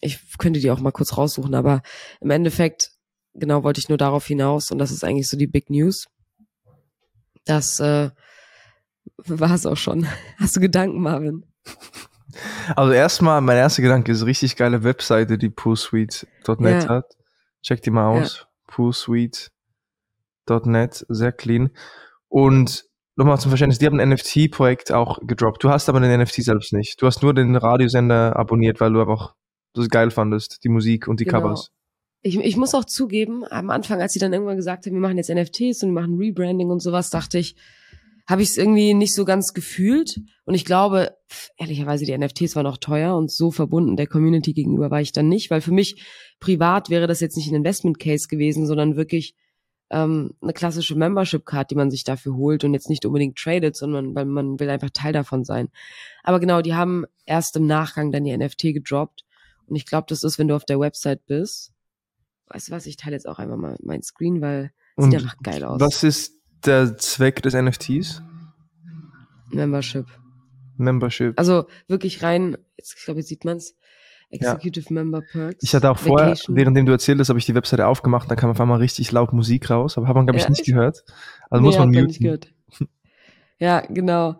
ich könnte die auch mal kurz raussuchen, aber im Endeffekt, genau wollte ich nur darauf hinaus, und das ist eigentlich so die Big News. Das äh, war es auch schon. Hast du Gedanken, Marvin? Also erstmal, mein erster Gedanke ist richtig geile Webseite, die poolsuite.net ja. hat. Check die mal aus. Ja. poolsuite.net, sehr clean. Und nochmal zum Verständnis, die haben ein NFT-Projekt auch gedroppt. Du hast aber den NFT selbst nicht. Du hast nur den Radiosender abonniert, weil du einfach das geil fandest, die Musik und die genau. Covers. Ich, ich muss auch zugeben, am Anfang, als sie dann irgendwann gesagt haben, wir machen jetzt NFTs und wir machen Rebranding und sowas, dachte ich, habe ich es irgendwie nicht so ganz gefühlt. Und ich glaube, ehrlicherweise, die NFTs waren auch teuer und so verbunden der Community gegenüber war ich dann nicht, weil für mich privat wäre das jetzt nicht ein Investment Case gewesen, sondern wirklich ähm, eine klassische Membership Card, die man sich dafür holt und jetzt nicht unbedingt tradet, sondern weil man will einfach Teil davon sein. Aber genau, die haben erst im Nachgang dann die NFT gedroppt. Und ich glaube, das ist, wenn du auf der Website bist. Weißt du was, ich teile jetzt auch einmal mal mein Screen, weil es sieht einfach geil aus. Was ist der Zweck des NFTs? Membership. Membership. Also wirklich rein, jetzt, ich glaube, jetzt sieht man's. Executive ja. Member Perks. Ich hatte auch vorher, währenddem du erzählt hast, habe ich die Webseite aufgemacht, da kam auf einmal richtig laut Musik raus, aber hat man, glaube ich, ja, nicht gehört. Also nee, muss man muten. Nicht gehört. ja, genau.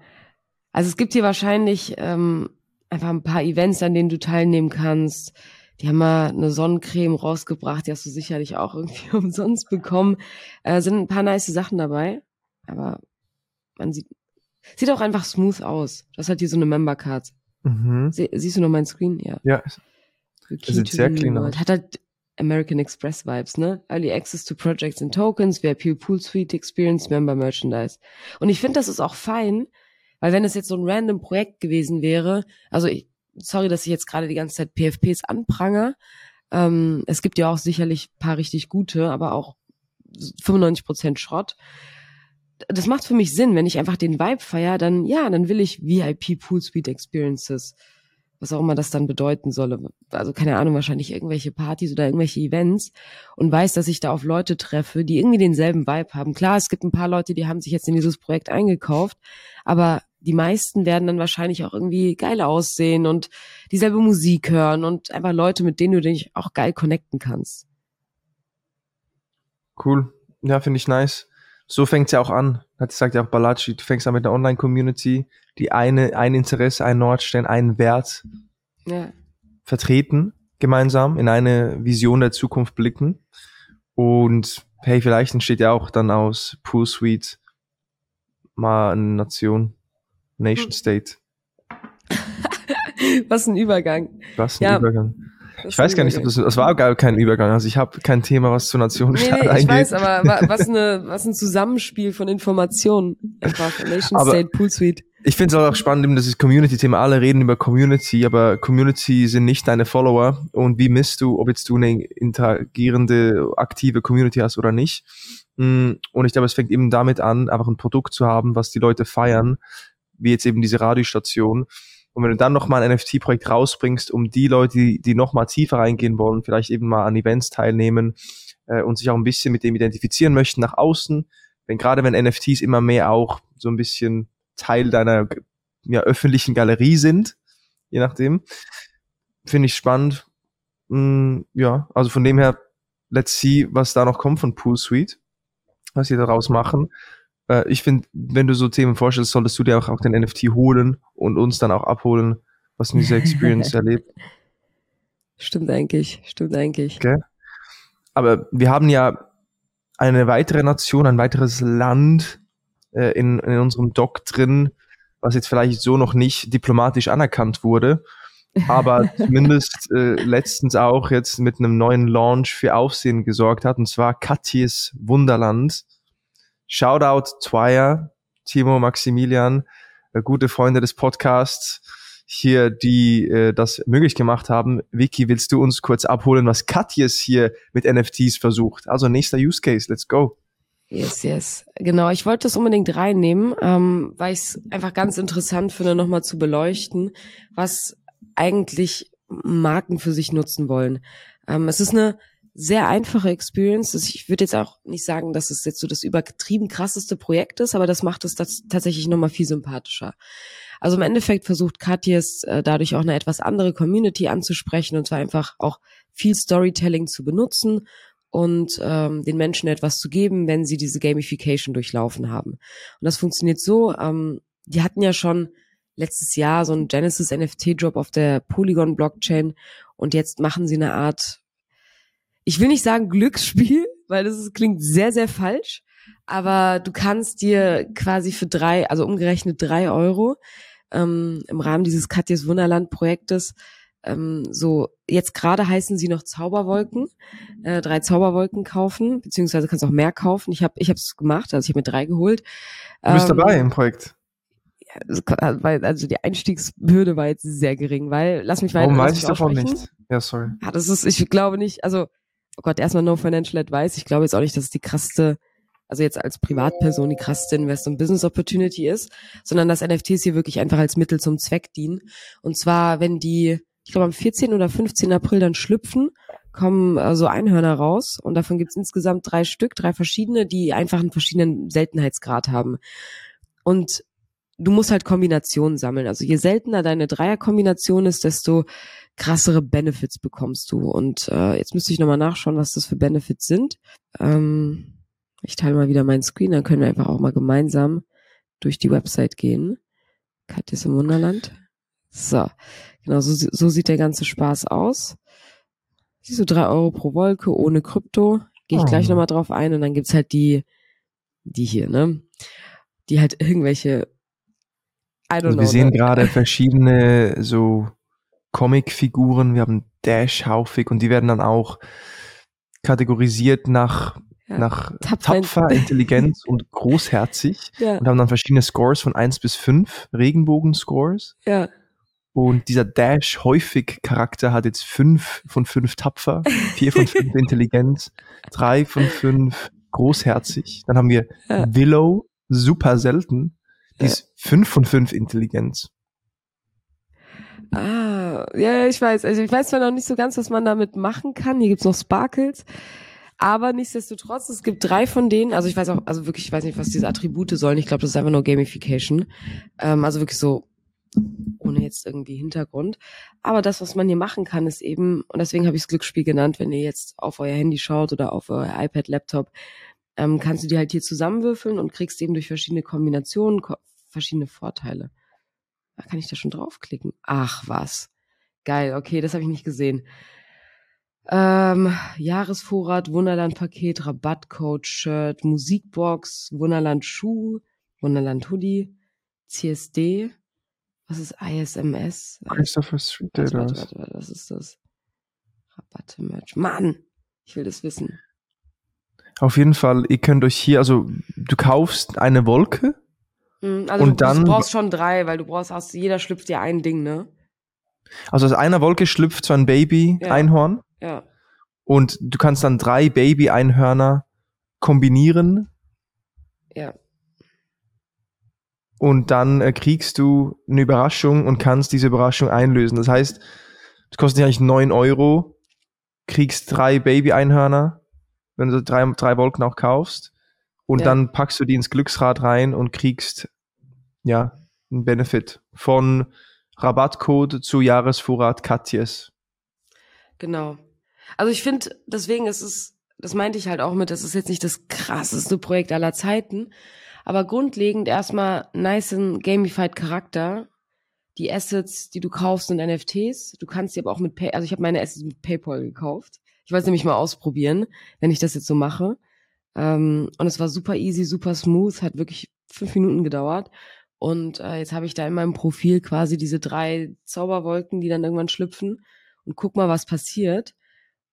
Also es gibt hier wahrscheinlich ähm, einfach ein paar Events, an denen du teilnehmen kannst. Die haben mal eine Sonnencreme rausgebracht, die hast du sicherlich auch irgendwie umsonst bekommen. Äh, sind ein paar nice Sachen dabei, aber man sieht, sieht auch einfach smooth aus. Das hat hier so eine Member Card. Mhm. Sie, siehst du noch meinen Screen? Ja. Ja. Das sieht sehr clean aus. Hat halt American Express Vibes, ne? Early Access to Projects and Tokens, VIP Pool Suite Experience, Member Merchandise. Und ich finde, das ist auch fein, weil wenn es jetzt so ein random Projekt gewesen wäre, also ich, sorry, dass ich jetzt gerade die ganze Zeit PFPs anpranger. Ähm, es gibt ja auch sicherlich paar richtig gute, aber auch 95 Prozent Schrott. Das macht für mich Sinn, wenn ich einfach den Vibe feier, dann ja, dann will ich VIP Pool Suite Experiences was auch immer das dann bedeuten solle. Also keine Ahnung, wahrscheinlich irgendwelche Partys oder irgendwelche Events und weiß, dass ich da auf Leute treffe, die irgendwie denselben Vibe haben. Klar, es gibt ein paar Leute, die haben sich jetzt in dieses Projekt eingekauft, aber die meisten werden dann wahrscheinlich auch irgendwie geil aussehen und dieselbe Musik hören und einfach Leute, mit denen du dich auch geil connecten kannst. Cool. Ja, finde ich nice. So fängt's ja auch an. Hat gesagt ja auch Balaci, du fängst an mit der Online-Community, die eine, ein Interesse, ein Nordstern, einen Wert ja. vertreten, gemeinsam in eine Vision der Zukunft blicken. Und hey, vielleicht entsteht ja auch dann aus Pool Suite mal eine Nation, Nation hm. State. Was ein Übergang. Was ein ja. Übergang. Ich weiß gar nicht, ob das, das war gar kein Übergang. Also ich habe kein Thema, was zur Nationenstaat nee, nee, ich weiß, aber was, eine, was ein Zusammenspiel von Informationen einfach. Nation aber State Pool Suite. Ich finde es auch spannend, dass das Community-Thema. Alle reden über Community, aber Community sind nicht deine Follower. Und wie misst du, ob jetzt du eine interagierende, aktive Community hast oder nicht? Mm, und ich glaube, es fängt eben damit an, einfach ein Produkt zu haben, was die Leute feiern, wie jetzt eben diese Radiostation und wenn du dann nochmal ein NFT-Projekt rausbringst, um die Leute, die, die nochmal tiefer reingehen wollen, vielleicht eben mal an Events teilnehmen äh, und sich auch ein bisschen mit dem identifizieren möchten nach außen, wenn gerade wenn NFTs immer mehr auch so ein bisschen Teil deiner ja, öffentlichen Galerie sind, je nachdem, finde ich spannend. Mm, ja, also von dem her, let's see, was da noch kommt von Pool Suite, was sie daraus machen. Äh, ich finde, wenn du so Themen vorstellst, solltest du dir auch, auch den NFT holen und uns dann auch abholen, was in dieser Experience erlebt. Stimmt eigentlich, stimmt eigentlich. Okay. Aber wir haben ja eine weitere Nation, ein weiteres Land äh, in, in unserem Doc drin, was jetzt vielleicht so noch nicht diplomatisch anerkannt wurde, aber zumindest äh, letztens auch jetzt mit einem neuen Launch für Aufsehen gesorgt hat, und zwar Katjes Wunderland. Shoutout Twire, Timo, Maximilian, äh, gute Freunde des Podcasts hier, die äh, das möglich gemacht haben. Vicky, willst du uns kurz abholen, was Katjes hier mit NFTs versucht? Also nächster Use Case, let's go. Yes, yes. Genau, ich wollte das unbedingt reinnehmen, ähm, weil ich es einfach ganz interessant finde, nochmal zu beleuchten, was eigentlich Marken für sich nutzen wollen. Ähm, es ist eine sehr einfache Experience. Ich würde jetzt auch nicht sagen, dass es jetzt so das übertrieben krasseste Projekt ist, aber das macht es tatsächlich nochmal viel sympathischer. Also im Endeffekt versucht Katjes äh, dadurch auch eine etwas andere Community anzusprechen und zwar einfach auch viel Storytelling zu benutzen und ähm, den Menschen etwas zu geben, wenn sie diese Gamification durchlaufen haben. Und das funktioniert so, ähm, die hatten ja schon letztes Jahr so einen Genesis NFT Drop auf der Polygon Blockchain und jetzt machen sie eine Art ich will nicht sagen Glücksspiel, weil das ist, klingt sehr, sehr falsch. Aber du kannst dir quasi für drei, also umgerechnet drei Euro, ähm, im Rahmen dieses Katjes Wunderland Projektes, ähm, so jetzt gerade heißen sie noch Zauberwolken, äh, drei Zauberwolken kaufen, beziehungsweise kannst auch mehr kaufen. Ich habe ich es gemacht, also ich habe mir drei geholt. Du bist ähm, dabei im Projekt. Ja, weil, also die Einstiegshürde war jetzt sehr gering, weil lass mich weiter. Warum weiß ich davon nicht? Ja, sorry. Ja, das ist, ich glaube nicht, also oh Gott, erstmal no financial advice. Ich glaube jetzt auch nicht, dass es die krasseste, also jetzt als Privatperson die krasseste Invest- und Business Opportunity ist, sondern dass NFTs hier wirklich einfach als Mittel zum Zweck dienen. Und zwar, wenn die, ich glaube am 14. oder 15. April dann schlüpfen, kommen äh, so Einhörner raus und davon gibt es insgesamt drei Stück, drei verschiedene, die einfach einen verschiedenen Seltenheitsgrad haben. Und du musst halt Kombinationen sammeln. Also je seltener deine Dreierkombination ist, desto krassere Benefits bekommst du. Und äh, jetzt müsste ich nochmal nachschauen, was das für Benefits sind. Ähm, ich teile mal wieder meinen Screen, dann können wir einfach auch mal gemeinsam durch die Website gehen. Katjes im Wunderland. So, genau, so, so sieht der ganze Spaß aus. Siehst du, drei Euro pro Wolke ohne Krypto. Gehe ich oh. gleich nochmal drauf ein und dann gibt's halt die, die hier, ne? Die halt irgendwelche also know. Wir sehen gerade verschiedene so Comicfiguren, wir haben Dash haufig und die werden dann auch kategorisiert nach, ja, nach tapfer, Intelligenz und großherzig ja. und haben dann verschiedene Scores von 1 bis 5, Regenbogen-Scores. Ja. Und dieser Dash häufig Charakter hat jetzt fünf von fünf tapfer, vier von fünf Intelligenz, drei von fünf großherzig. Dann haben wir. Willow, super selten, die ja. ist fünf von fünf Intelligenz. Ah, ja, ich weiß. Also ich weiß zwar noch nicht so ganz, was man damit machen kann. Hier gibt's noch Sparkles. Aber nichtsdestotrotz, es gibt drei von denen, also ich weiß auch, also wirklich, ich weiß nicht, was diese Attribute sollen. Ich glaube, das ist einfach nur Gamification. Ähm, also wirklich so ohne jetzt irgendwie Hintergrund. Aber das, was man hier machen kann, ist eben, und deswegen habe ich es Glücksspiel genannt, wenn ihr jetzt auf euer Handy schaut oder auf euer iPad, Laptop, ähm, kannst du die halt hier zusammenwürfeln und kriegst eben durch verschiedene Kombinationen ko verschiedene Vorteile. Da kann ich da schon draufklicken. Ach was. Geil, okay, das habe ich nicht gesehen. Ähm, Jahresvorrat, Wunderland-Paket, Rabattcode, Shirt, Musikbox, Wunderland Schuh, Wunderland Hoodie, CSD, was ist ISMS? Christopher Street Datas. Warte, warte, warte, was ist das? Rabatte Merch. Mann, ich will das wissen. Auf jeden Fall, ihr könnt euch hier, also du kaufst eine Wolke also und du, dann, du brauchst schon drei, weil du brauchst aus jeder schlüpft dir ein Ding, ne? Also aus einer Wolke schlüpft so ein Baby-Einhorn. Ja. ja. Und du kannst dann drei Baby-Einhörner kombinieren. Ja und dann äh, kriegst du eine Überraschung und kannst diese Überraschung einlösen. Das heißt, es kostet eigentlich neun Euro, kriegst drei Baby-Einhörner, wenn du drei, drei Wolken auch kaufst und ja. dann packst du die ins Glücksrad rein und kriegst ja einen Benefit von Rabattcode zu Jahresvorrat Katjes. Genau. Also ich finde, deswegen ist es, das meinte ich halt auch mit, das ist jetzt nicht das krasseste Projekt aller Zeiten, aber grundlegend erstmal nice gamified Charakter. Die Assets, die du kaufst, sind NFTs. Du kannst sie aber auch mit Pay, also ich habe meine Assets mit PayPal gekauft. Ich wollte es nämlich mal ausprobieren, wenn ich das jetzt so mache. Ähm, und es war super easy, super smooth, hat wirklich fünf Minuten gedauert. Und äh, jetzt habe ich da in meinem Profil quasi diese drei Zauberwolken, die dann irgendwann schlüpfen. Und guck mal, was passiert.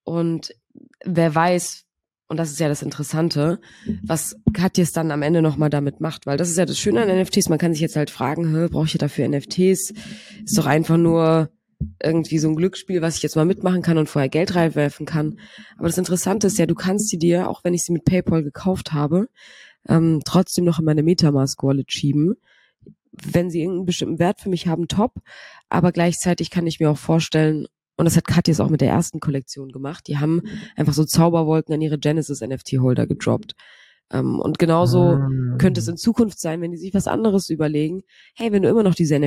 Und wer weiß, und das ist ja das Interessante, was Katjes dann am Ende nochmal damit macht, weil das ist ja das Schöne an NFTs, man kann sich jetzt halt fragen, brauche ich dafür NFTs? Ist doch einfach nur irgendwie so ein Glücksspiel, was ich jetzt mal mitmachen kann und vorher Geld reinwerfen kann. Aber das Interessante ist ja, du kannst sie dir, auch wenn ich sie mit PayPal gekauft habe, ähm, trotzdem noch in meine Metamask-Wallet schieben. Wenn sie irgendeinen bestimmten Wert für mich haben, top. Aber gleichzeitig kann ich mir auch vorstellen, und das hat Katja auch mit der ersten Kollektion gemacht. Die haben einfach so Zauberwolken an ihre Genesis NFT Holder gedroppt. Um, ähm, und genauso ah. könnte es in Zukunft sein, wenn die sich was anderes überlegen. Hey, wenn du immer noch diese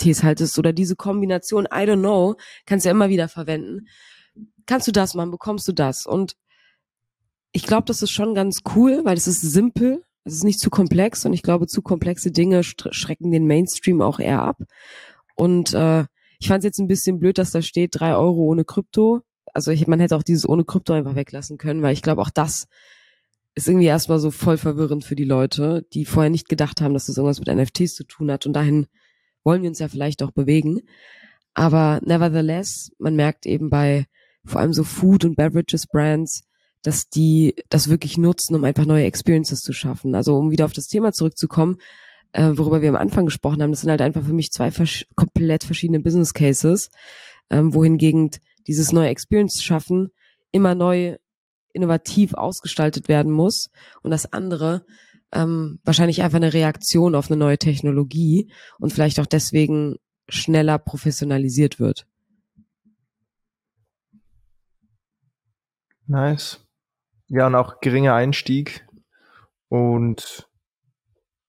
NFTs haltest oder diese Kombination, I don't know, kannst du ja immer wieder verwenden. Kannst du das machen, bekommst du das. Und ich glaube, das ist schon ganz cool, weil es ist simpel, es ist nicht zu komplex und ich glaube, zu komplexe Dinge schrecken den Mainstream auch eher ab. Und äh, ich fand es jetzt ein bisschen blöd, dass da steht drei Euro ohne Krypto. Also ich, man hätte auch dieses ohne Krypto einfach weglassen können, weil ich glaube, auch das ist irgendwie erstmal so voll verwirrend für die Leute, die vorher nicht gedacht haben, dass das irgendwas mit NFTs zu tun hat. Und dahin wollen wir uns ja vielleicht auch bewegen. Aber nevertheless, man merkt eben bei vor allem so Food- und Beverages-Brands, dass die das wirklich nutzen, um einfach neue Experiences zu schaffen. Also um wieder auf das Thema zurückzukommen, äh, worüber wir am Anfang gesprochen haben, das sind halt einfach für mich zwei vers komplett verschiedene Business Cases, ähm, wohingegen dieses neue Experience schaffen immer neu innovativ ausgestaltet werden muss und das andere ähm, wahrscheinlich einfach eine Reaktion auf eine neue Technologie und vielleicht auch deswegen schneller professionalisiert wird. Nice. Ja, und auch geringer Einstieg und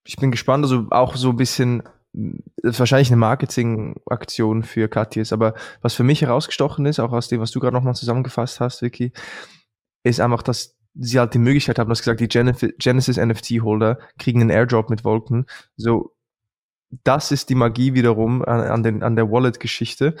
ich bin gespannt, also auch so ein bisschen, das ist wahrscheinlich eine Marketingaktion für Katjes, aber was für mich herausgestochen ist, auch aus dem, was du gerade nochmal zusammengefasst hast, Vicky, ist einfach, dass sie halt die Möglichkeit haben, du hast gesagt, die Genesis NFT-Holder kriegen einen Airdrop mit Wolken. So, das ist die Magie wiederum an, an, den, an der Wallet-Geschichte,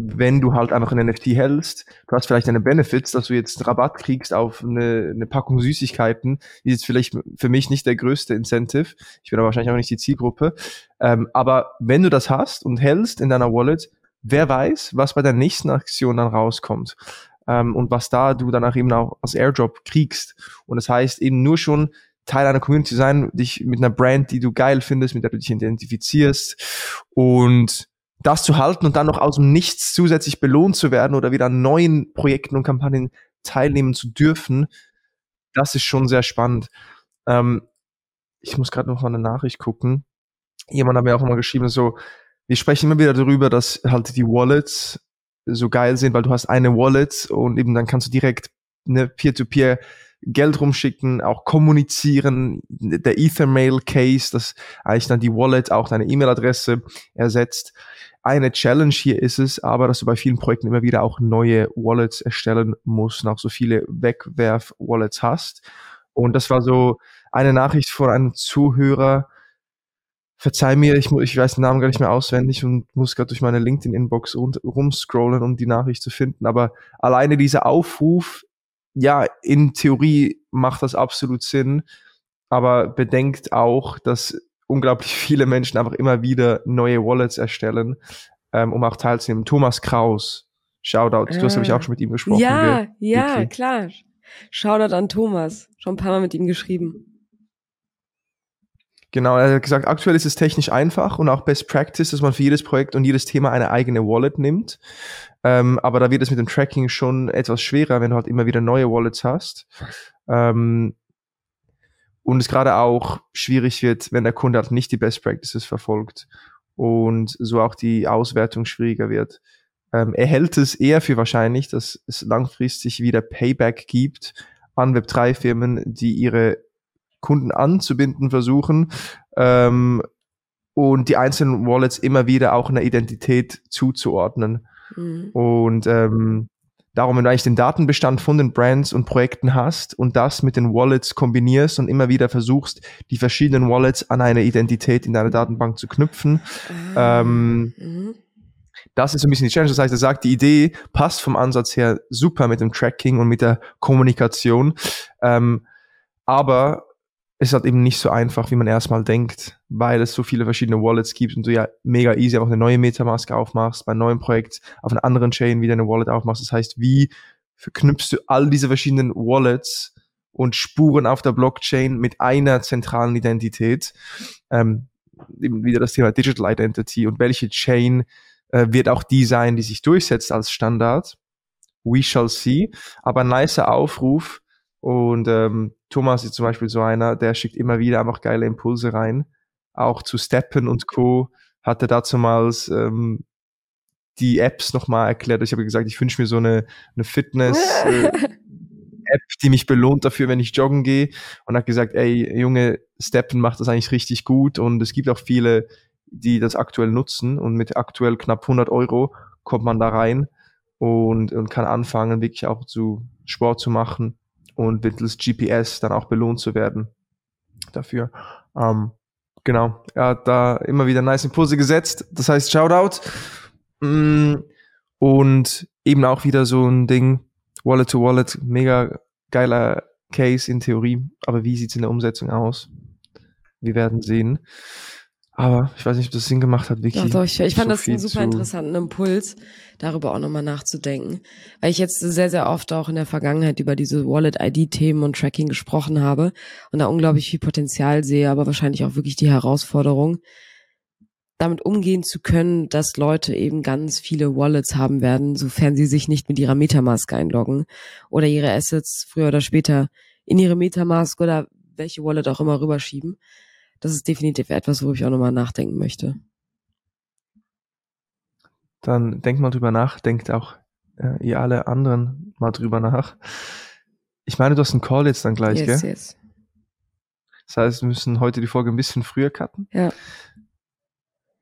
wenn du halt einfach ein NFT hältst, du hast vielleicht deine Benefits, dass du jetzt Rabatt kriegst auf eine, eine Packung Süßigkeiten, ist jetzt vielleicht für mich nicht der größte Incentive. Ich bin aber wahrscheinlich auch nicht die Zielgruppe. Ähm, aber wenn du das hast und hältst in deiner Wallet, wer weiß, was bei der nächsten Aktion dann rauskommt. Ähm, und was da du danach eben auch als Airdrop kriegst. Und das heißt eben nur schon Teil einer Community sein, dich mit einer Brand, die du geil findest, mit der du dich identifizierst und das zu halten und dann noch aus dem Nichts zusätzlich belohnt zu werden oder wieder an neuen Projekten und Kampagnen teilnehmen zu dürfen, das ist schon sehr spannend. Ähm, ich muss gerade noch mal eine Nachricht gucken. Jemand hat mir auch mal geschrieben, so, wir sprechen immer wieder darüber, dass halt die Wallets so geil sind, weil du hast eine Wallet und eben dann kannst du direkt eine Peer-to-Peer Geld rumschicken, auch kommunizieren, der Ethermail-Case, das eigentlich dann die Wallet auch deine E-Mail-Adresse ersetzt. Eine Challenge hier ist es aber, dass du bei vielen Projekten immer wieder auch neue Wallets erstellen musst und auch so viele Wegwerf-Wallets hast. Und das war so eine Nachricht von einem Zuhörer, verzeih mir, ich, ich weiß den Namen gar nicht mehr auswendig und muss gerade durch meine LinkedIn-Inbox rumscrollen, um die Nachricht zu finden. Aber alleine dieser Aufruf, ja, in Theorie macht das absolut Sinn, aber bedenkt auch, dass unglaublich viele Menschen einfach immer wieder neue Wallets erstellen, ähm, um auch teilzunehmen. Thomas Kraus, Shoutout, du hast, habe ich auch schon mit ihm gesprochen. Ja, ja, klar. Shoutout an Thomas, schon ein paar Mal mit ihm geschrieben. Genau, er hat gesagt, aktuell ist es technisch einfach und auch Best Practice, dass man für jedes Projekt und jedes Thema eine eigene Wallet nimmt. Ähm, aber da wird es mit dem Tracking schon etwas schwerer, wenn du halt immer wieder neue Wallets hast. Ähm, und es gerade auch schwierig wird, wenn der Kunde halt nicht die Best Practices verfolgt und so auch die Auswertung schwieriger wird. Ähm, er hält es eher für wahrscheinlich, dass es langfristig wieder Payback gibt an Web3-Firmen, die ihre Kunden anzubinden versuchen ähm, und die einzelnen Wallets immer wieder auch einer Identität zuzuordnen. Mhm. Und ähm, darum, wenn du eigentlich den Datenbestand von den Brands und Projekten hast und das mit den Wallets kombinierst und immer wieder versuchst, die verschiedenen Wallets an eine Identität in deiner Datenbank zu knüpfen, ah. ähm, mhm. Das ist ein bisschen die Challenge. Das heißt, er sagt, die Idee passt vom Ansatz her super mit dem Tracking und mit der Kommunikation. Ähm, aber ist halt eben nicht so einfach, wie man erstmal denkt, weil es so viele verschiedene Wallets gibt und du ja mega easy auch eine neue Metamask aufmachst, bei einem neuen Projekt auf einer anderen Chain wieder eine Wallet aufmachst. Das heißt, wie verknüpfst du all diese verschiedenen Wallets und Spuren auf der Blockchain mit einer zentralen Identität? Ähm, eben wieder das Thema Digital Identity und welche Chain äh, wird auch die sein, die sich durchsetzt als Standard? We shall see. Aber ein nicer Aufruf, und ähm, Thomas ist zum Beispiel so einer, der schickt immer wieder einfach geile Impulse rein. Auch zu Steppen und Co. hat er dazumals ähm, die Apps nochmal erklärt. Ich habe gesagt, ich wünsche mir so eine, eine Fitness. Äh, App, die mich belohnt dafür, wenn ich joggen gehe. Und hat gesagt, ey, Junge, Steppen macht das eigentlich richtig gut. Und es gibt auch viele, die das aktuell nutzen. Und mit aktuell knapp 100 Euro kommt man da rein und, und kann anfangen, wirklich auch zu Sport zu machen und mittels GPS dann auch belohnt zu werden dafür. Ähm, genau, er hat da immer wieder nice Impulse gesetzt. Das heißt, Shoutout. Mm, und eben auch wieder so ein Ding, Wallet to Wallet, mega geiler Case in Theorie. Aber wie sieht's in der Umsetzung aus? Wir werden sehen. Aber ich weiß nicht, ob das Sinn gemacht hat, Vicky. Doch, doch, ich, ich fand so das einen super interessanten Impuls, darüber auch nochmal nachzudenken. Weil ich jetzt sehr, sehr oft auch in der Vergangenheit über diese Wallet-ID-Themen und Tracking gesprochen habe und da unglaublich viel Potenzial sehe, aber wahrscheinlich auch wirklich die Herausforderung, damit umgehen zu können, dass Leute eben ganz viele Wallets haben werden, sofern sie sich nicht mit ihrer Metamask einloggen oder ihre Assets früher oder später in ihre Metamask oder welche Wallet auch immer rüberschieben das ist definitiv etwas, wo ich auch nochmal nachdenken möchte. Dann denkt mal drüber nach, denkt auch äh, ihr alle anderen mal drüber nach. Ich meine, du hast einen Call jetzt dann gleich, yes, gell? Yes. Das heißt, wir müssen heute die Folge ein bisschen früher cutten. Ja.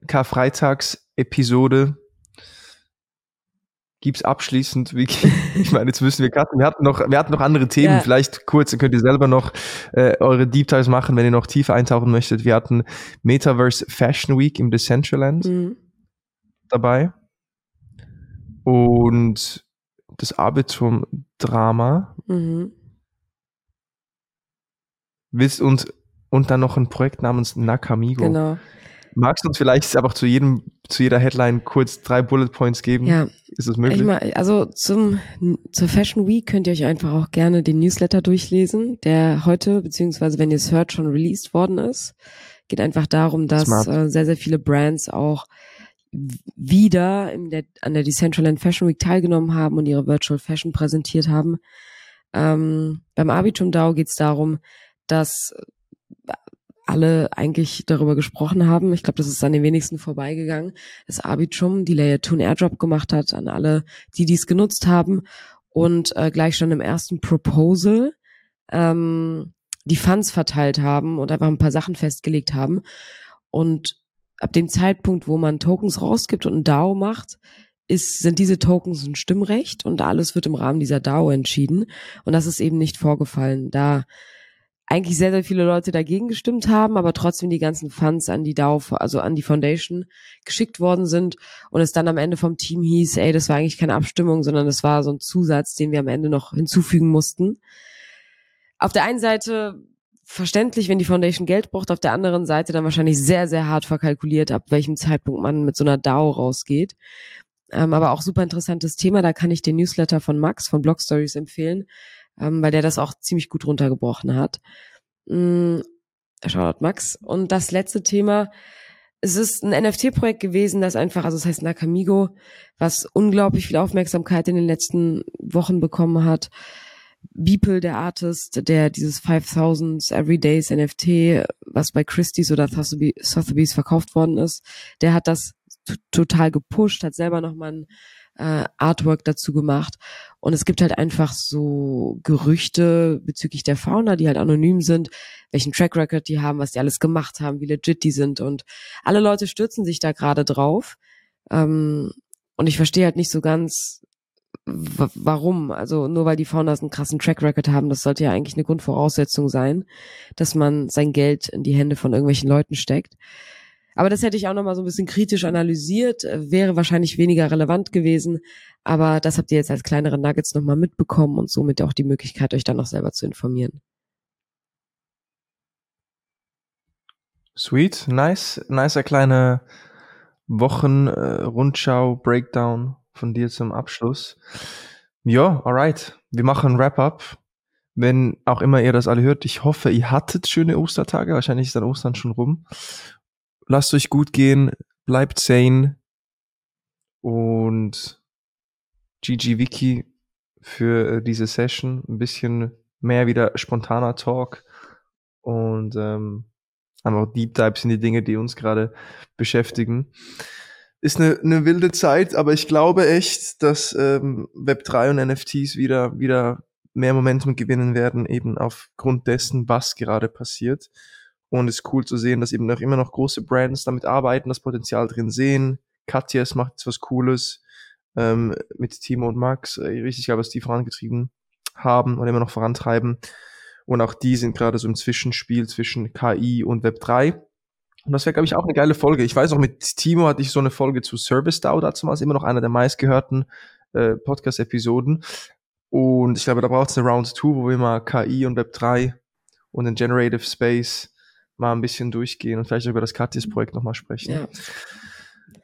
Karfreitags-Episode gibt's abschließend, Vicky? Ich meine, jetzt müssen wir cutten. Wir hatten noch, wir hatten noch andere Themen. Ja. Vielleicht kurz, dann könnt ihr selber noch äh, eure Deep Dives machen, wenn ihr noch tiefer eintauchen möchtet. Wir hatten Metaverse Fashion Week im Decentraland mhm. dabei und das Arbitrum-Drama. Mhm. Und dann noch ein Projekt namens Nakamigo. Genau. Magst du uns vielleicht einfach zu jedem, zu jeder Headline kurz drei Bullet Points geben? Ja. Ist das möglich? Mal, also zum, zur Fashion Week könnt ihr euch einfach auch gerne den Newsletter durchlesen, der heute, beziehungsweise wenn ihr es hört, schon released worden ist. Geht einfach darum, dass äh, sehr, sehr viele Brands auch wieder in der, an der Decentraland Fashion Week teilgenommen haben und ihre Virtual Fashion präsentiert haben. Ähm, beim Arbitrum DAO geht es darum, dass alle eigentlich darüber gesprochen haben. Ich glaube, das ist an den wenigsten vorbeigegangen, dass Arbitrum die Layer 2 Airdrop gemacht hat an alle, die dies genutzt haben und äh, gleich schon im ersten Proposal ähm, die Funds verteilt haben und einfach ein paar Sachen festgelegt haben. Und ab dem Zeitpunkt, wo man Tokens rausgibt und ein DAO macht, ist, sind diese Tokens ein Stimmrecht und alles wird im Rahmen dieser DAO entschieden. Und das ist eben nicht vorgefallen, da eigentlich sehr, sehr viele Leute dagegen gestimmt haben, aber trotzdem die ganzen Funds an die DAO, also an die Foundation geschickt worden sind und es dann am Ende vom Team hieß, ey, das war eigentlich keine Abstimmung, sondern das war so ein Zusatz, den wir am Ende noch hinzufügen mussten. Auf der einen Seite verständlich, wenn die Foundation Geld braucht, auf der anderen Seite dann wahrscheinlich sehr, sehr hart verkalkuliert, ab welchem Zeitpunkt man mit so einer DAO rausgeht. Ähm, aber auch super interessantes Thema, da kann ich den Newsletter von Max von Blog Stories empfehlen, ähm, weil der das auch ziemlich gut runtergebrochen hat. Mhm, Shoutout Max. Und das letzte Thema, es ist ein NFT-Projekt gewesen, das einfach, also es heißt Nakamigo, was unglaublich viel Aufmerksamkeit in den letzten Wochen bekommen hat. Beeple, der Artist, der dieses 5000 Everydays NFT, was bei Christie's oder Sotheby's verkauft worden ist, der hat das total gepusht, hat selber nochmal ein äh, Artwork dazu gemacht. Und es gibt halt einfach so Gerüchte bezüglich der Fauna, die halt anonym sind, welchen Track Record die haben, was die alles gemacht haben, wie legit die sind. Und alle Leute stürzen sich da gerade drauf. Ähm, und ich verstehe halt nicht so ganz, warum? Also nur weil die Founders einen krassen Track Record haben, das sollte ja eigentlich eine Grundvoraussetzung sein, dass man sein Geld in die Hände von irgendwelchen Leuten steckt. Aber das hätte ich auch nochmal so ein bisschen kritisch analysiert, wäre wahrscheinlich weniger relevant gewesen. Aber das habt ihr jetzt als kleinere Nuggets nochmal mitbekommen und somit auch die Möglichkeit, euch dann noch selber zu informieren. Sweet, nice, nicer kleine Wochenrundschau, äh, Breakdown von dir zum Abschluss. Ja, alright. Wir machen Wrap-up. Wenn auch immer ihr das alle hört, ich hoffe, ihr hattet schöne Ostertage. Wahrscheinlich ist dann Ostern schon rum. Lasst euch gut gehen, bleibt sane und GG Wiki für äh, diese Session. Ein bisschen mehr wieder spontaner Talk und ähm, einfach Deep Dives in die Dinge, die uns gerade beschäftigen ist eine, eine wilde Zeit, aber ich glaube echt, dass ähm, Web3 und NFTs wieder, wieder mehr Momentum gewinnen werden, eben aufgrund dessen, was gerade passiert. Und es ist cool zu sehen, dass eben auch immer noch große Brands damit arbeiten, das Potenzial drin sehen. Katjes macht jetzt was Cooles ähm, mit Timo und Max, äh, richtig geil, was die vorangetrieben haben und immer noch vorantreiben. Und auch die sind gerade so im Zwischenspiel zwischen KI und Web3. Und das wäre, glaube ich, auch eine geile Folge. Ich weiß auch, mit Timo hatte ich so eine Folge zu Service DAO dazu, ist immer noch einer der meistgehörten äh, Podcast-Episoden. Und ich glaube, da braucht es eine Round 2, wo wir mal KI und Web 3 und den Generative Space mal ein bisschen durchgehen und vielleicht über das Katis-Projekt nochmal sprechen. Ja.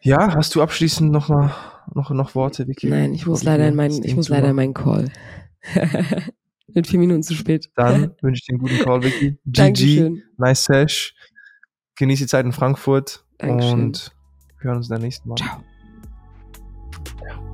ja, hast du abschließend noch mal noch, noch Worte, Vicky? Nein, ich muss leider in meinen, ich muss leider in meinen Call. Mit vier Minuten zu spät. Dann wünsche ich dir einen guten Call, Vicky. GG, Dankeschön. nice Sesh genieße die Zeit in Frankfurt Dankeschön. und wir hören uns dann nächsten Mal. Ciao. Ja.